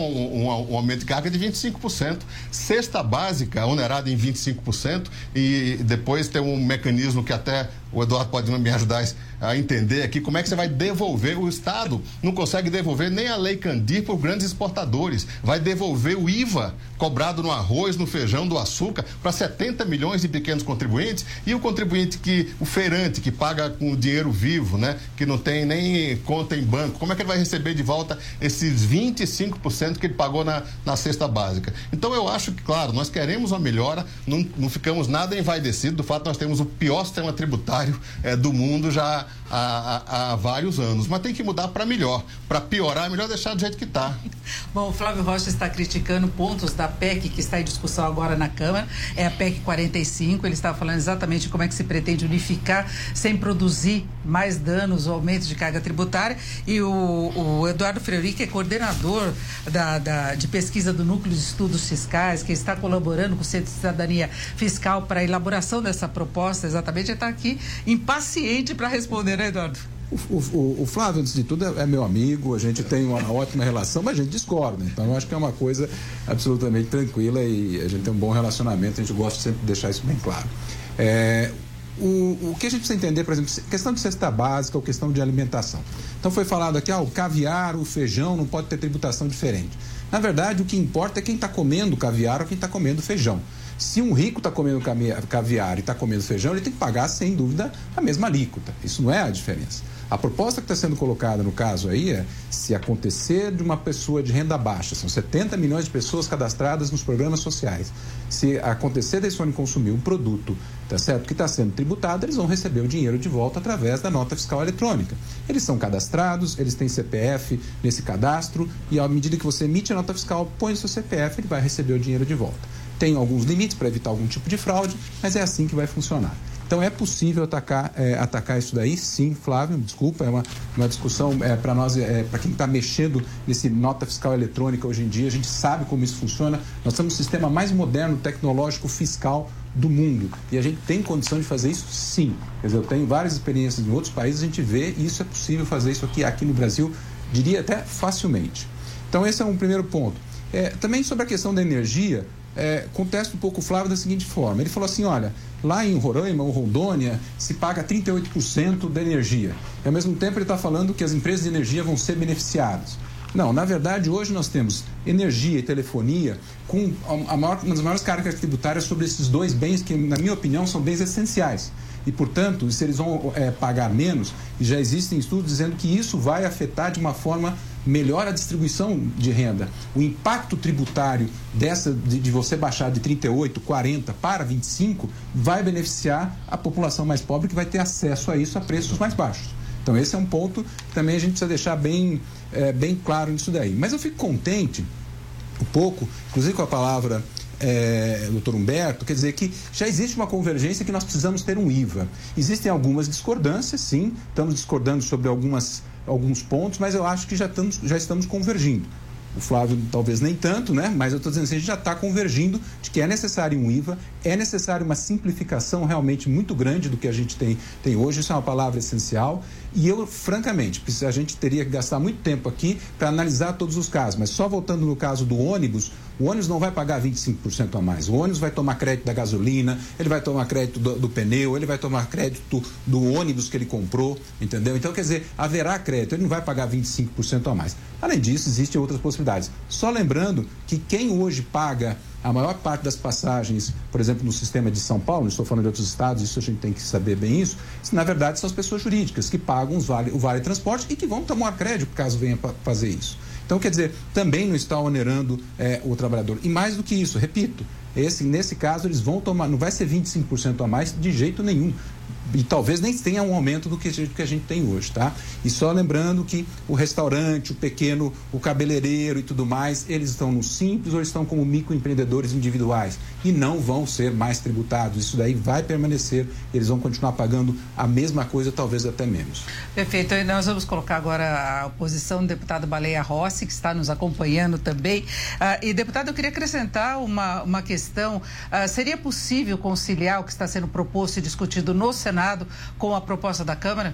um- um aumento de carga de 25%. Cesta básica onerada em 25% e depois tem um mecanismo que até o Eduardo pode me ajudar a entender aqui como é que você vai devolver. O Estado não consegue devolver nem a Lei Candir para os grandes exportadores. Vai devolver o IVA cobrado no arroz, no feijão, do açúcar para 70 milhões de pequenos contribuintes e o contribuinte que, o feirante que paga com dinheiro vivo, né, que não tem nem conta em banco, como é que ele vai receber de volta esses 25% que ele pagou na, na cesta básica? Então eu acho que, claro, nós queremos uma melhora, não, não ficamos nada envaidecidos do fato nós temos o pior sistema tributário eh, do mundo já há, há- há vários anos, mas tem que mudar para melhor. Para piorar, é melhor deixar do jeito que está. Bom, o Flávio Rocha está criticando pontos da PEC que está em discussão agora na Câmara. É a PEC 45. Ele estava falando exatamente como é que se pretende unificar sem produzir mais danos ou aumento de carga tributária. E o, o Eduardo Freire, que é coordenador da, da- de pesquisa do Núcleo de Estudos Fiscais, que está colaborando com o Centro de Cidadania Fiscal para a elaboração dessa proposta, exatamente, está aqui impaciente para responder, né, Eduardo? O, o- o Flávio, antes de tudo, é, é meu amigo, a gente tem uma ótima relação, mas a gente discorda. Então, eu acho que é uma coisa absolutamente tranquila e a gente tem um bom relacionamento, a gente gosta sempre de deixar isso bem claro. É, o, o que a gente precisa entender, por exemplo, questão de cesta básica ou questão de alimentação. Então, foi falado aqui, ah, o caviar, o feijão não pode ter tributação diferente. Na verdade, o que importa é quem está comendo caviar ou quem está comendo feijão. Se um rico está comendo caviar e está comendo feijão, ele tem que pagar, sem dúvida, a mesma alíquota. Isso não é a diferença. A proposta que está sendo colocada no caso aí é se acontecer de uma pessoa de renda baixa, são 70 milhões de pessoas cadastradas nos programas sociais. Se acontecer desse homem consumir um produto, tá certo, que está sendo tributado, eles vão receber o dinheiro de volta através da nota fiscal eletrônica. Eles são cadastrados, eles têm CPF nesse cadastro e à medida que você emite a nota fiscal, põe o seu CPF, ele vai receber o dinheiro de volta. Tem alguns limites para evitar algum tipo de fraude, mas é assim que vai funcionar. Então é possível atacar, é, atacar isso daí, sim, Flávio, desculpa, é uma, uma discussão é, para nós, é, para quem está mexendo nesse nota fiscal eletrônica hoje em dia, a gente sabe como isso funciona. Nós temos o sistema mais moderno, tecnológico, fiscal do mundo. E a gente tem condição de fazer isso sim. Quer dizer, eu tenho várias experiências em outros países, a gente vê e isso é possível fazer isso aqui, aqui no Brasil, diria até facilmente. Então esse é um primeiro ponto. É, também sobre a questão da energia, é, um pouco o Flávio da seguinte forma: ele falou assim, olha, lá em Roraima ou Rondônia se paga 38% da energia. E ao mesmo tempo ele está falando que as empresas de energia vão ser beneficiadas. Não, na verdade, hoje nós temos energia e telefonia com a maior, uma das maiores cargas tributárias sobre esses dois bens que, na minha opinião, são bens essenciais. E, portanto, se eles vão é, pagar menos, já existem estudos dizendo que isso vai afetar de uma forma melhor a distribuição de renda. O impacto tributário dessa de, de, você baixar de 38, 40 para 25 vai beneficiar a população mais pobre que vai ter acesso a isso a preços mais baixos. Então esse é um ponto que também a gente precisa deixar bem, é, bem claro nisso daí. Mas eu fico contente um pouco, inclusive com a palavra é, doutor Humberto, quer dizer que já existe uma convergência que nós precisamos ter um IVA. Existem algumas discordâncias, sim, estamos discordando sobre algumas, alguns pontos, mas eu acho que já estamos, já estamos convergindo. O Flávio talvez nem tanto, né? Mas eu estou dizendo assim, a gente já está convergindo de que é necessário um IVA, é necessário uma simplificação realmente muito grande do que a gente tem, tem hoje. Isso é uma palavra essencial. E eu, francamente, a gente teria que gastar muito tempo aqui para analisar todos os casos. Mas só voltando no caso do ônibus, o ônibus não vai pagar 25% a mais. O ônibus vai tomar crédito da gasolina, ele vai tomar crédito do, do, pneu, ele vai tomar crédito do ônibus que ele comprou, entendeu? Então, quer dizer, haverá crédito, ele não vai pagar 25% a mais. Além disso, existem outras possibilidades. Só lembrando que quem hoje paga a maior parte das passagens, por exemplo, no sistema de São Paulo, estou falando de outros estados, isso a gente tem que saber bem isso, na verdade são as pessoas jurídicas que pagam vale, o vale transporte e que vão tomar crédito caso venha fazer isso. Então, quer dizer, também não está onerando é, o trabalhador. E mais do que isso, repito, esse, nesse caso eles vão tomar, não vai ser 25% a mais de jeito nenhum e talvez nem tenha um aumento do que, que a gente tem hoje, tá? E só lembrando que o restaurante, o pequeno, o cabeleireiro e tudo mais, eles estão no simples ou estão como microempreendedores individuais e não vão ser mais tributados. Isso daí vai permanecer, eles vão continuar pagando a mesma coisa, talvez até menos. Perfeito. E nós vamos colocar agora a posição do deputado Baleia Rossi, que está nos acompanhando também. Ah, e, deputado, eu queria acrescentar uma, uma questão. Ah, seria possível conciliar o que está sendo proposto e discutido no Senado? Senado com a proposta da Câmara?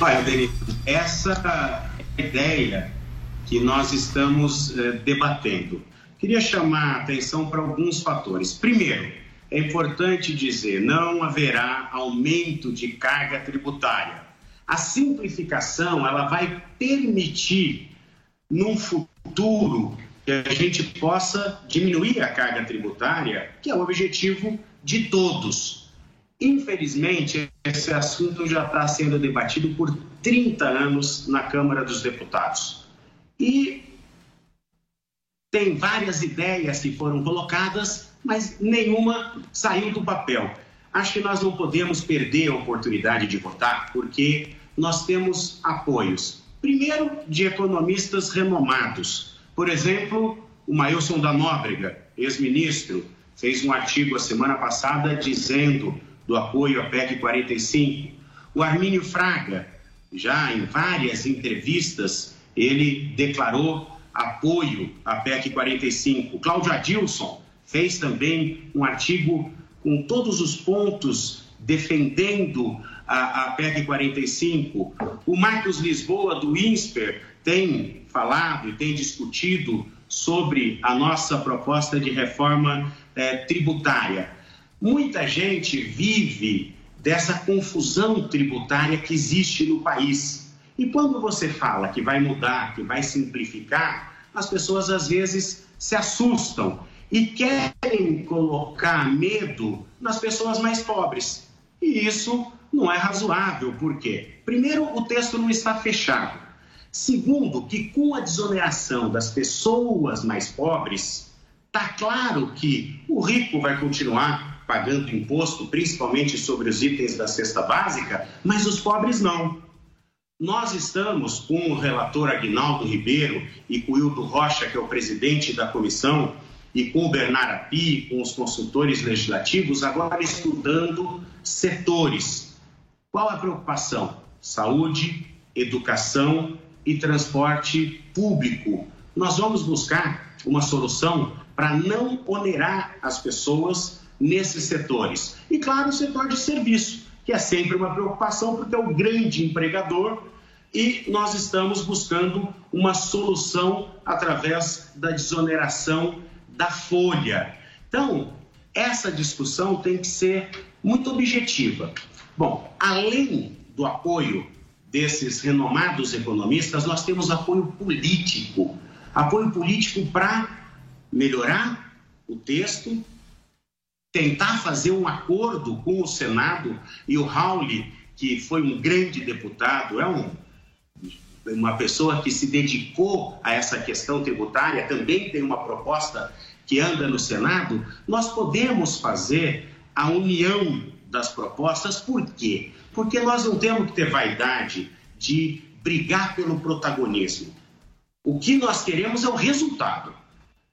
Olha, Denise, essa ideia que nós estamos eh, debatendo. Queria chamar a atenção para alguns fatores. Primeiro, é importante dizer, não haverá aumento de carga tributária. A simplificação, ela vai permitir, num futuro, que a gente possa diminuir a carga tributária, que é o objetivo de todos. Infelizmente, esse assunto já está sendo debatido por 30 anos na Câmara dos Deputados. E tem várias ideias que foram colocadas, mas nenhuma saiu do papel. Acho que nós não podemos perder a oportunidade de votar, porque nós temos apoios. Primeiro, de economistas renomados. Por exemplo, o Mailson da Nóbrega, ex-ministro, fez um artigo a semana passada dizendo do apoio à PEC 45. O Armínio Fraga, já em várias entrevistas, ele declarou apoio à PEC 45. Cláudio Adilson fez também um artigo com todos os pontos defendendo a, a PEC 45. O Marcos Lisboa, do INSPER, tem falado e tem discutido sobre a nossa proposta de reforma eh, tributária. Muita gente vive dessa confusão tributária que existe no país. E quando você fala que vai mudar, que vai simplificar, as pessoas às vezes se assustam e querem colocar medo nas pessoas mais pobres. E isso não é razoável, por quê? Primeiro, o texto não está fechado. Segundo, que com a desoneração das pessoas mais pobres, está claro que o rico vai continuar pagando imposto, principalmente sobre os itens da cesta básica, mas os pobres não. Nós estamos com o relator Aguinaldo Ribeiro e com o Hildo Rocha, que é o presidente da comissão, e com o Bernardo Api, com os consultores legislativos, agora estudando setores. Qual a preocupação? Saúde, educação e transporte público. Nós vamos buscar uma solução para não onerar as pessoas nesses setores. E, claro, o setor de serviço, que é sempre uma preocupação, porque é o grande empregador e nós estamos buscando uma solução através da desoneração da folha. Então, essa discussão tem que ser muito objetiva. Bom, além do apoio desses renomados economistas, nós temos apoio político. Apoio político para melhorar o texto, tentar fazer um acordo com o Senado e o Rauli, que foi um grande deputado, é um, uma pessoa que se dedicou a essa questão tributária, também tem uma proposta que anda no Senado, nós podemos fazer a união das propostas, por quê? Porque nós não temos que ter vaidade de brigar pelo protagonismo. O que nós queremos é o resultado.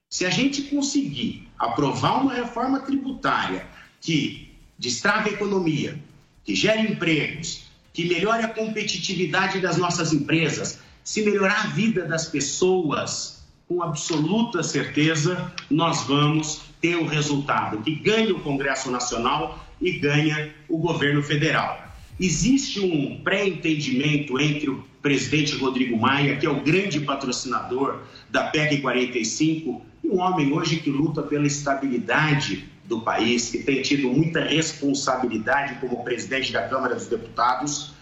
Se a gente conseguir aprovar uma reforma tributária que destrave a economia, que gere empregos, que melhore a competitividade das nossas empresas, se melhorar a vida das pessoas, com absoluta certeza nós vamos ter o resultado que ganha o Congresso Nacional e ganha o governo federal. Existe um pré-entendimento entre o presidente Rodrigo Maia, que é o grande patrocinador da PEC 45, um homem hoje que luta pela estabilidade do país, que tem tido muita responsabilidade como presidente da Câmara dos Deputados.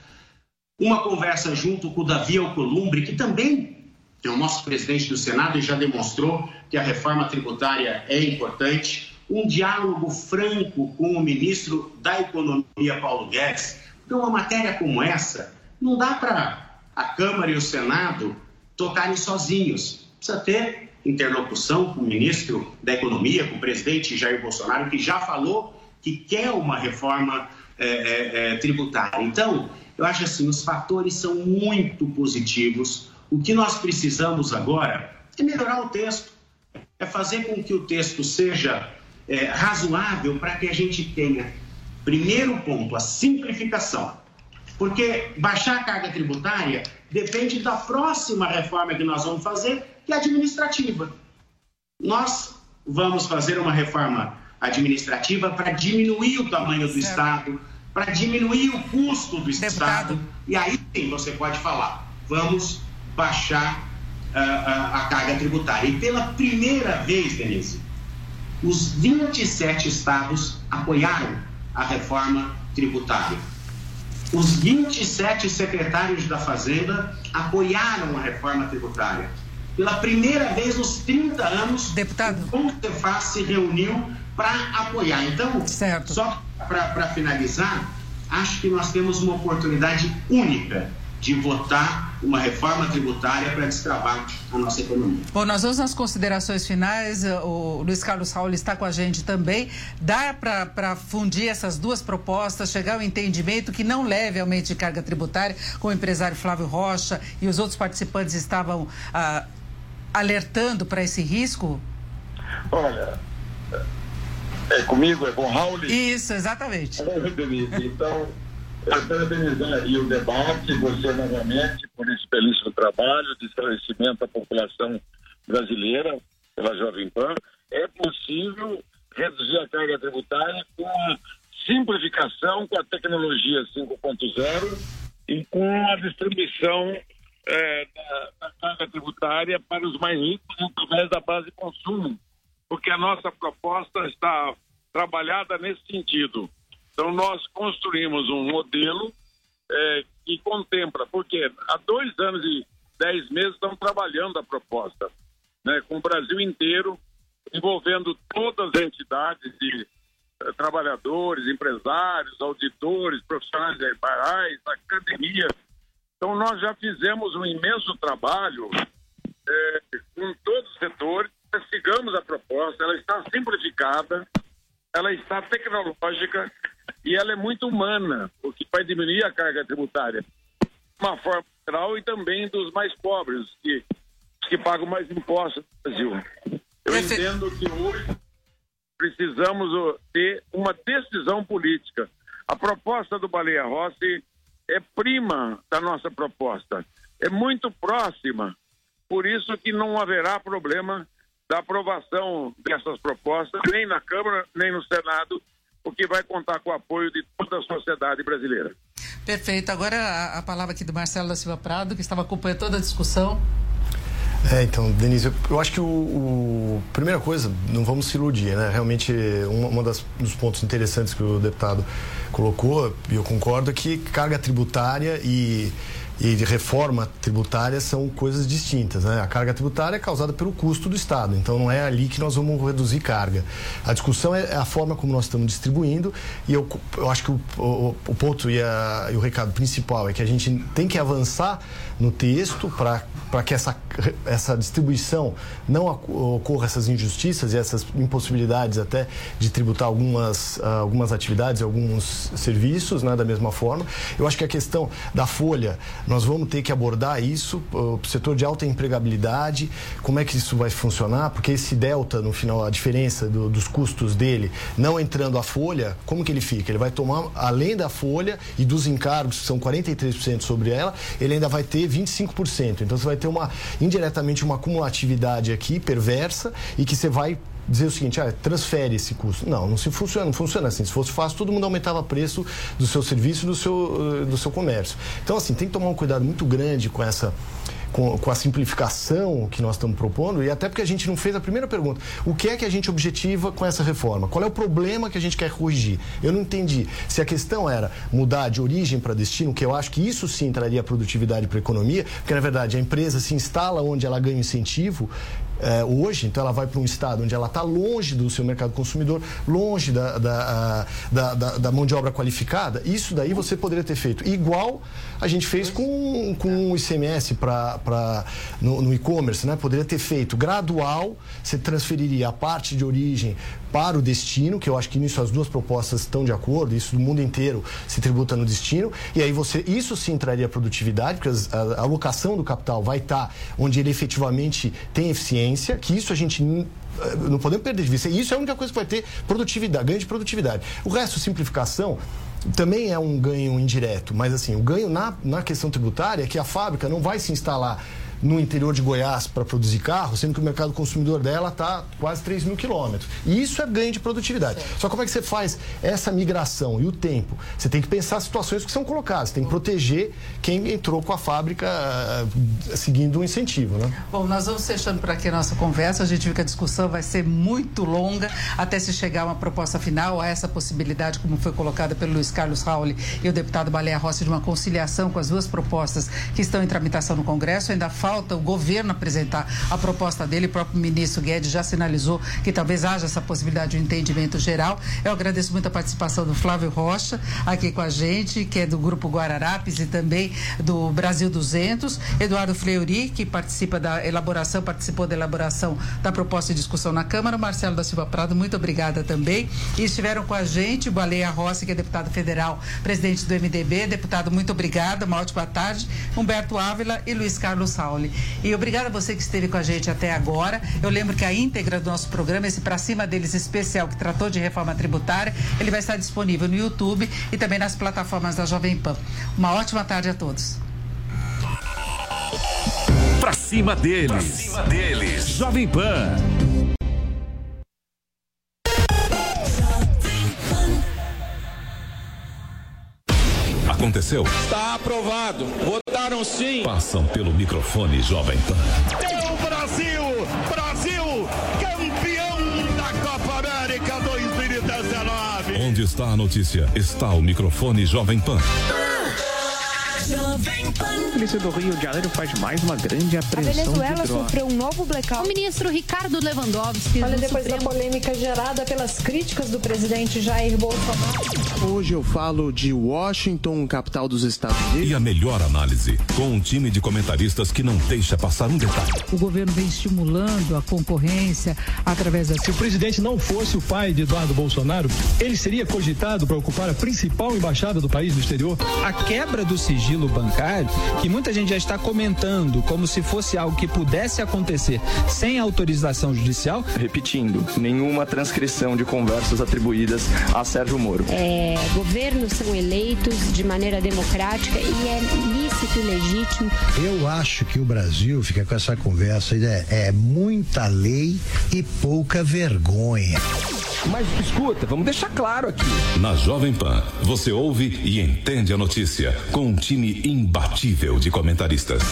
Uma conversa junto com o Davi Alcolumbre, que também é o nosso presidente do Senado e já demonstrou que a reforma tributária é importante. Um diálogo franco com o ministro da Economia, Paulo Guedes. Então, uma matéria como essa, não dá para a Câmara e o Senado tocarem sozinhos. Precisa ter interlocução com o ministro da Economia, com o presidente Jair Bolsonaro, que já falou que quer uma reforma é, é, tributária. Então, eu acho assim, os fatores são muito positivos. O que nós precisamos agora é melhorar o texto, é fazer com que o texto seja é, razoável para que a gente tenha, primeiro ponto, a simplificação. Porque baixar a carga tributária depende da próxima reforma que nós vamos fazer, que é administrativa. Nós vamos fazer uma reforma administrativa para diminuir o tamanho do. Estado, para diminuir o custo do Deputado. Estado. E aí sim você pode falar, vamos baixar uh, uh, a carga tributária. E pela primeira vez, Denise, os 27 estados apoiaram a reforma tributária. Os 27 secretários da Fazenda apoiaram a reforma tributária. Pela primeira vez nos 30 anos, Deputado. o Concefaz se reuniu para apoiar. Então, certo. só para finalizar, acho que nós temos uma oportunidade única de votar uma reforma tributária para destravar a nossa economia. Bom, nós vamos nas considerações finais. O Luiz Carlos Raul está com a gente também. Dá para fundir essas duas propostas, chegar ao entendimento que não leve aumento de carga tributária, como o empresário Flávio Rocha e os outros participantes estavam ah, alertando para esse risco? Olha, é comigo, é com Raul? Isso, exatamente. Então parabenizar aí o debate, você novamente, por esse belíssimo trabalho de esclarecimento à população brasileira pela Jovem Pan. É possível reduzir a carga tributária com a simplificação, com a tecnologia 5.0 e com a distribuição é, da, da, carga tributária para os mais ricos através da base de consumo, porque a nossa proposta está trabalhada nesse sentido. Então, nós construímos um modelo é, que contempla, porque há dois anos e dez meses estamos trabalhando a proposta, né, com o Brasil inteiro, envolvendo todas as entidades de eh, trabalhadores, empresários, auditores, profissionais liberais, academia. Então, nós já fizemos um imenso trabalho eh, com todos os setores, investigamos a proposta, ela está simplificada, ela está tecnológica e ela é muito humana, porque vai diminuir a carga tributária de uma forma geral e também dos mais pobres, que, que pagam mais impostos no Brasil. Eu entendo que hoje precisamos ter uma decisão política. A proposta do Baleia Rossi é prima da nossa proposta, é muito próxima, por isso que não haverá problema da aprovação dessas propostas, nem na Câmara, nem no Senado, porque vai contar com o apoio de toda a sociedade brasileira. Perfeito. Agora a, a palavra aqui do Marcelo da Silva Prado, que estava acompanhando toda a discussão. É, então, Denise, eu, acho que o, o- Primeira coisa, não vamos se iludir, né? Realmente, um uma das, dos pontos interessantes que o deputado colocou, e eu concordo, é que carga tributária e, e reforma tributária são coisas distintas, né? A carga tributária é causada pelo custo do Estado, então não é ali que nós vamos reduzir carga. A discussão é a forma como nós estamos distribuindo e eu, eu acho que o, o, o ponto e, a- e o recado principal é que a gente tem que avançar no texto para que essa, essa distribuição não ocorra essas injustiças e essas impossibilidades até de tributar algumas, ah, algumas atividades alguns serviços né, da mesma forma. Eu acho que a questão da folha, nós vamos ter que abordar isso, o setor de alta empregabilidade, como é que isso vai funcionar, porque esse delta, no final, a diferença do- dos custos dele, não entrando a folha, como que ele fica? Ele vai tomar, além da folha e dos encargos, que são 43% sobre ela, ele ainda vai ter 25%. Então você vai ter uma, indiretamente, uma acumulatividade aqui perversa e que você vai dizer o seguinte, ah, transfere esse custo. Não, não se funciona, não funciona assim. Se fosse fácil, todo mundo aumentava preço do seu serviço, do seu, eh, do seu comércio. Então, assim, tem que tomar um cuidado muito grande com essa com, com a simplificação que nós estamos propondo e até porque a gente não fez a primeira pergunta. O que é que a gente objetiva com essa reforma? Qual é o problema que a gente quer corrigir? Eu não entendi. Se a questão era mudar de origem para destino, que eu acho que isso sim traria produtividade para a economia, porque na verdade a empresa se instala onde ela ganha incentivo eh, hoje, então ela vai para um estado onde ela está longe do seu mercado consumidor, longe da, da, da, da- da mão de obra qualificada, isso daí você poderia ter feito igual a gente fez com, com o ICMS pra, no, no e-commerce, né? Poderia ter feito gradual, você transferiria a parte de origem para o destino, que eu acho que nisso as duas propostas estão de acordo, isso do mundo inteiro se tributa no destino, e aí você, isso sim traria produtividade, porque a, a alocação do capital vai estar onde ele efetivamente tem eficiência, que isso a gente n- eh, não podemos perder de vista. Isso é a única coisa que vai ter produtividade, ganho de produtividade. O resto, simplificação, também é um ganho indireto, mas assim, o ganho na, na questão tributária é que a fábrica não vai se instalar no interior de Goiás para produzir carro, sendo que o mercado consumidor dela está quase 3 mil quilômetros. E isso é ganho de produtividade. Só como é que você faz essa migração e o tempo? Você tem que pensar as situações que são colocadas, tem que proteger quem entrou com a fábrica ah, seguindo um incentivo, né? Bom, nós vamos fechando por aqui a nossa conversa. A gente viu que a discussão vai ser muito longa até se chegar a uma proposta final, a essa possibilidade, como foi colocada pelo Luiz Carlos Rauli e o deputado Baleia Rossi, de uma conciliação com as duas propostas que estão em tramitação no Congresso. Ainda falta o governo apresentar a proposta dele. O próprio ministro Guedes já sinalizou que talvez haja essa possibilidade de um entendimento geral. Eu agradeço muito a participação do Flávio Rocha aqui com a gente, que é do Grupo Guararapes e também do Brasil 200. Eduardo Fleury, que participa da elaboração, participou da elaboração da proposta de discussão na Câmara. Marcelo da Silva Prado, muito obrigada também. E estiveram com a gente o Baleia Rossi, que é deputado federal, presidente do MDB. Deputado, muito obrigada, uma ótima tarde. Humberto Ávila e Luiz Carlos Sauli. E obrigada a você que esteve com a gente até agora. Eu lembro que a íntegra do nosso programa, esse Pra Cima Deles especial, que tratou de reforma tributária, ele vai estar disponível no YouTube e também nas plataformas da Jovem Pan. Uma ótima tarde a todos. Pra cima deles. Pra cima deles. Jovem Pan. Aconteceu? Está aprovado. Votaram sim. Passam pelo microfone Jovem Pan. É o Brasil! Brasil! Campeão da Copa América 2019! Onde está a notícia? Está o microfone Jovem Pan. A polícia do Rio de Janeiro faz mais uma grande A apreensão Venezuela de drogas. sofreu um novo blackout. O ministro Ricardo Lewandowski. Olha, depois da Supremo- polêmica gerada pelas críticas do presidente Jair Bolsonaro. Hoje eu falo de Washington, capital dos Estados Unidos. E a melhor análise, com um time de comentaristas que não deixa passar um detalhe. O governo vem estimulando a concorrência através da. Se o presidente não fosse o pai de Eduardo Bolsonaro, ele seria cogitado para ocupar a principal embaixada do país no exterior? A quebra do sigilo bancário, que muita gente já está comentando como se fosse algo que pudesse acontecer sem autorização judicial. Repetindo, nenhuma transcrição de conversas atribuídas a Sérgio Moro. É, governos são eleitos de maneira democrática e é lícito e legítimo. Eu acho que o Brasil fica com essa conversa, é, é muita lei e pouca vergonha. Mas escuta, vamos deixar claro aqui. Na Jovem Pan, você ouve e entende a notícia com um time imbatível de comentaristas.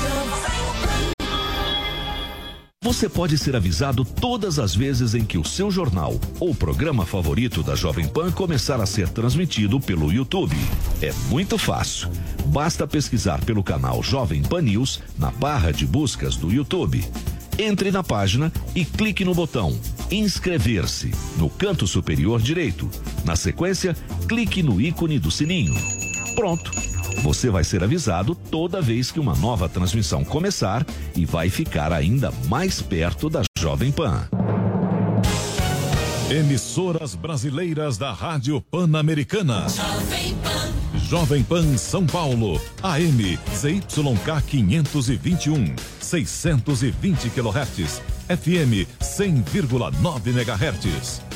Você pode ser avisado todas as vezes em que o seu jornal ou programa favorito da Jovem Pan começar a ser transmitido pelo YouTube. É muito fácil. Basta pesquisar pelo canal Jovem Pan News na barra de buscas do YouTube. Entre na página e clique no botão Inscrever-se no canto superior direito. Na sequência, clique no ícone do sininho. Pronto! Você vai ser avisado toda vez que uma nova transmissão começar e vai ficar ainda mais perto da Jovem Pan. Emissoras brasileiras da Rádio Pan-Americana. Jovem Pan São Paulo, AM ZYK 521, 620 kHz, FM 100,9 MHz.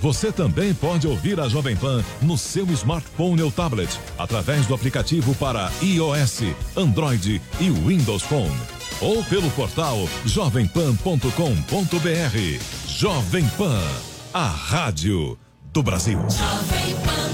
Você também pode ouvir a Jovem Pan no seu smartphone ou tablet, através do aplicativo para iOS, Android e Windows Phone. Ou pelo portal jovempan.com.br. Jovem Pan, a rádio do Brasil. Jovem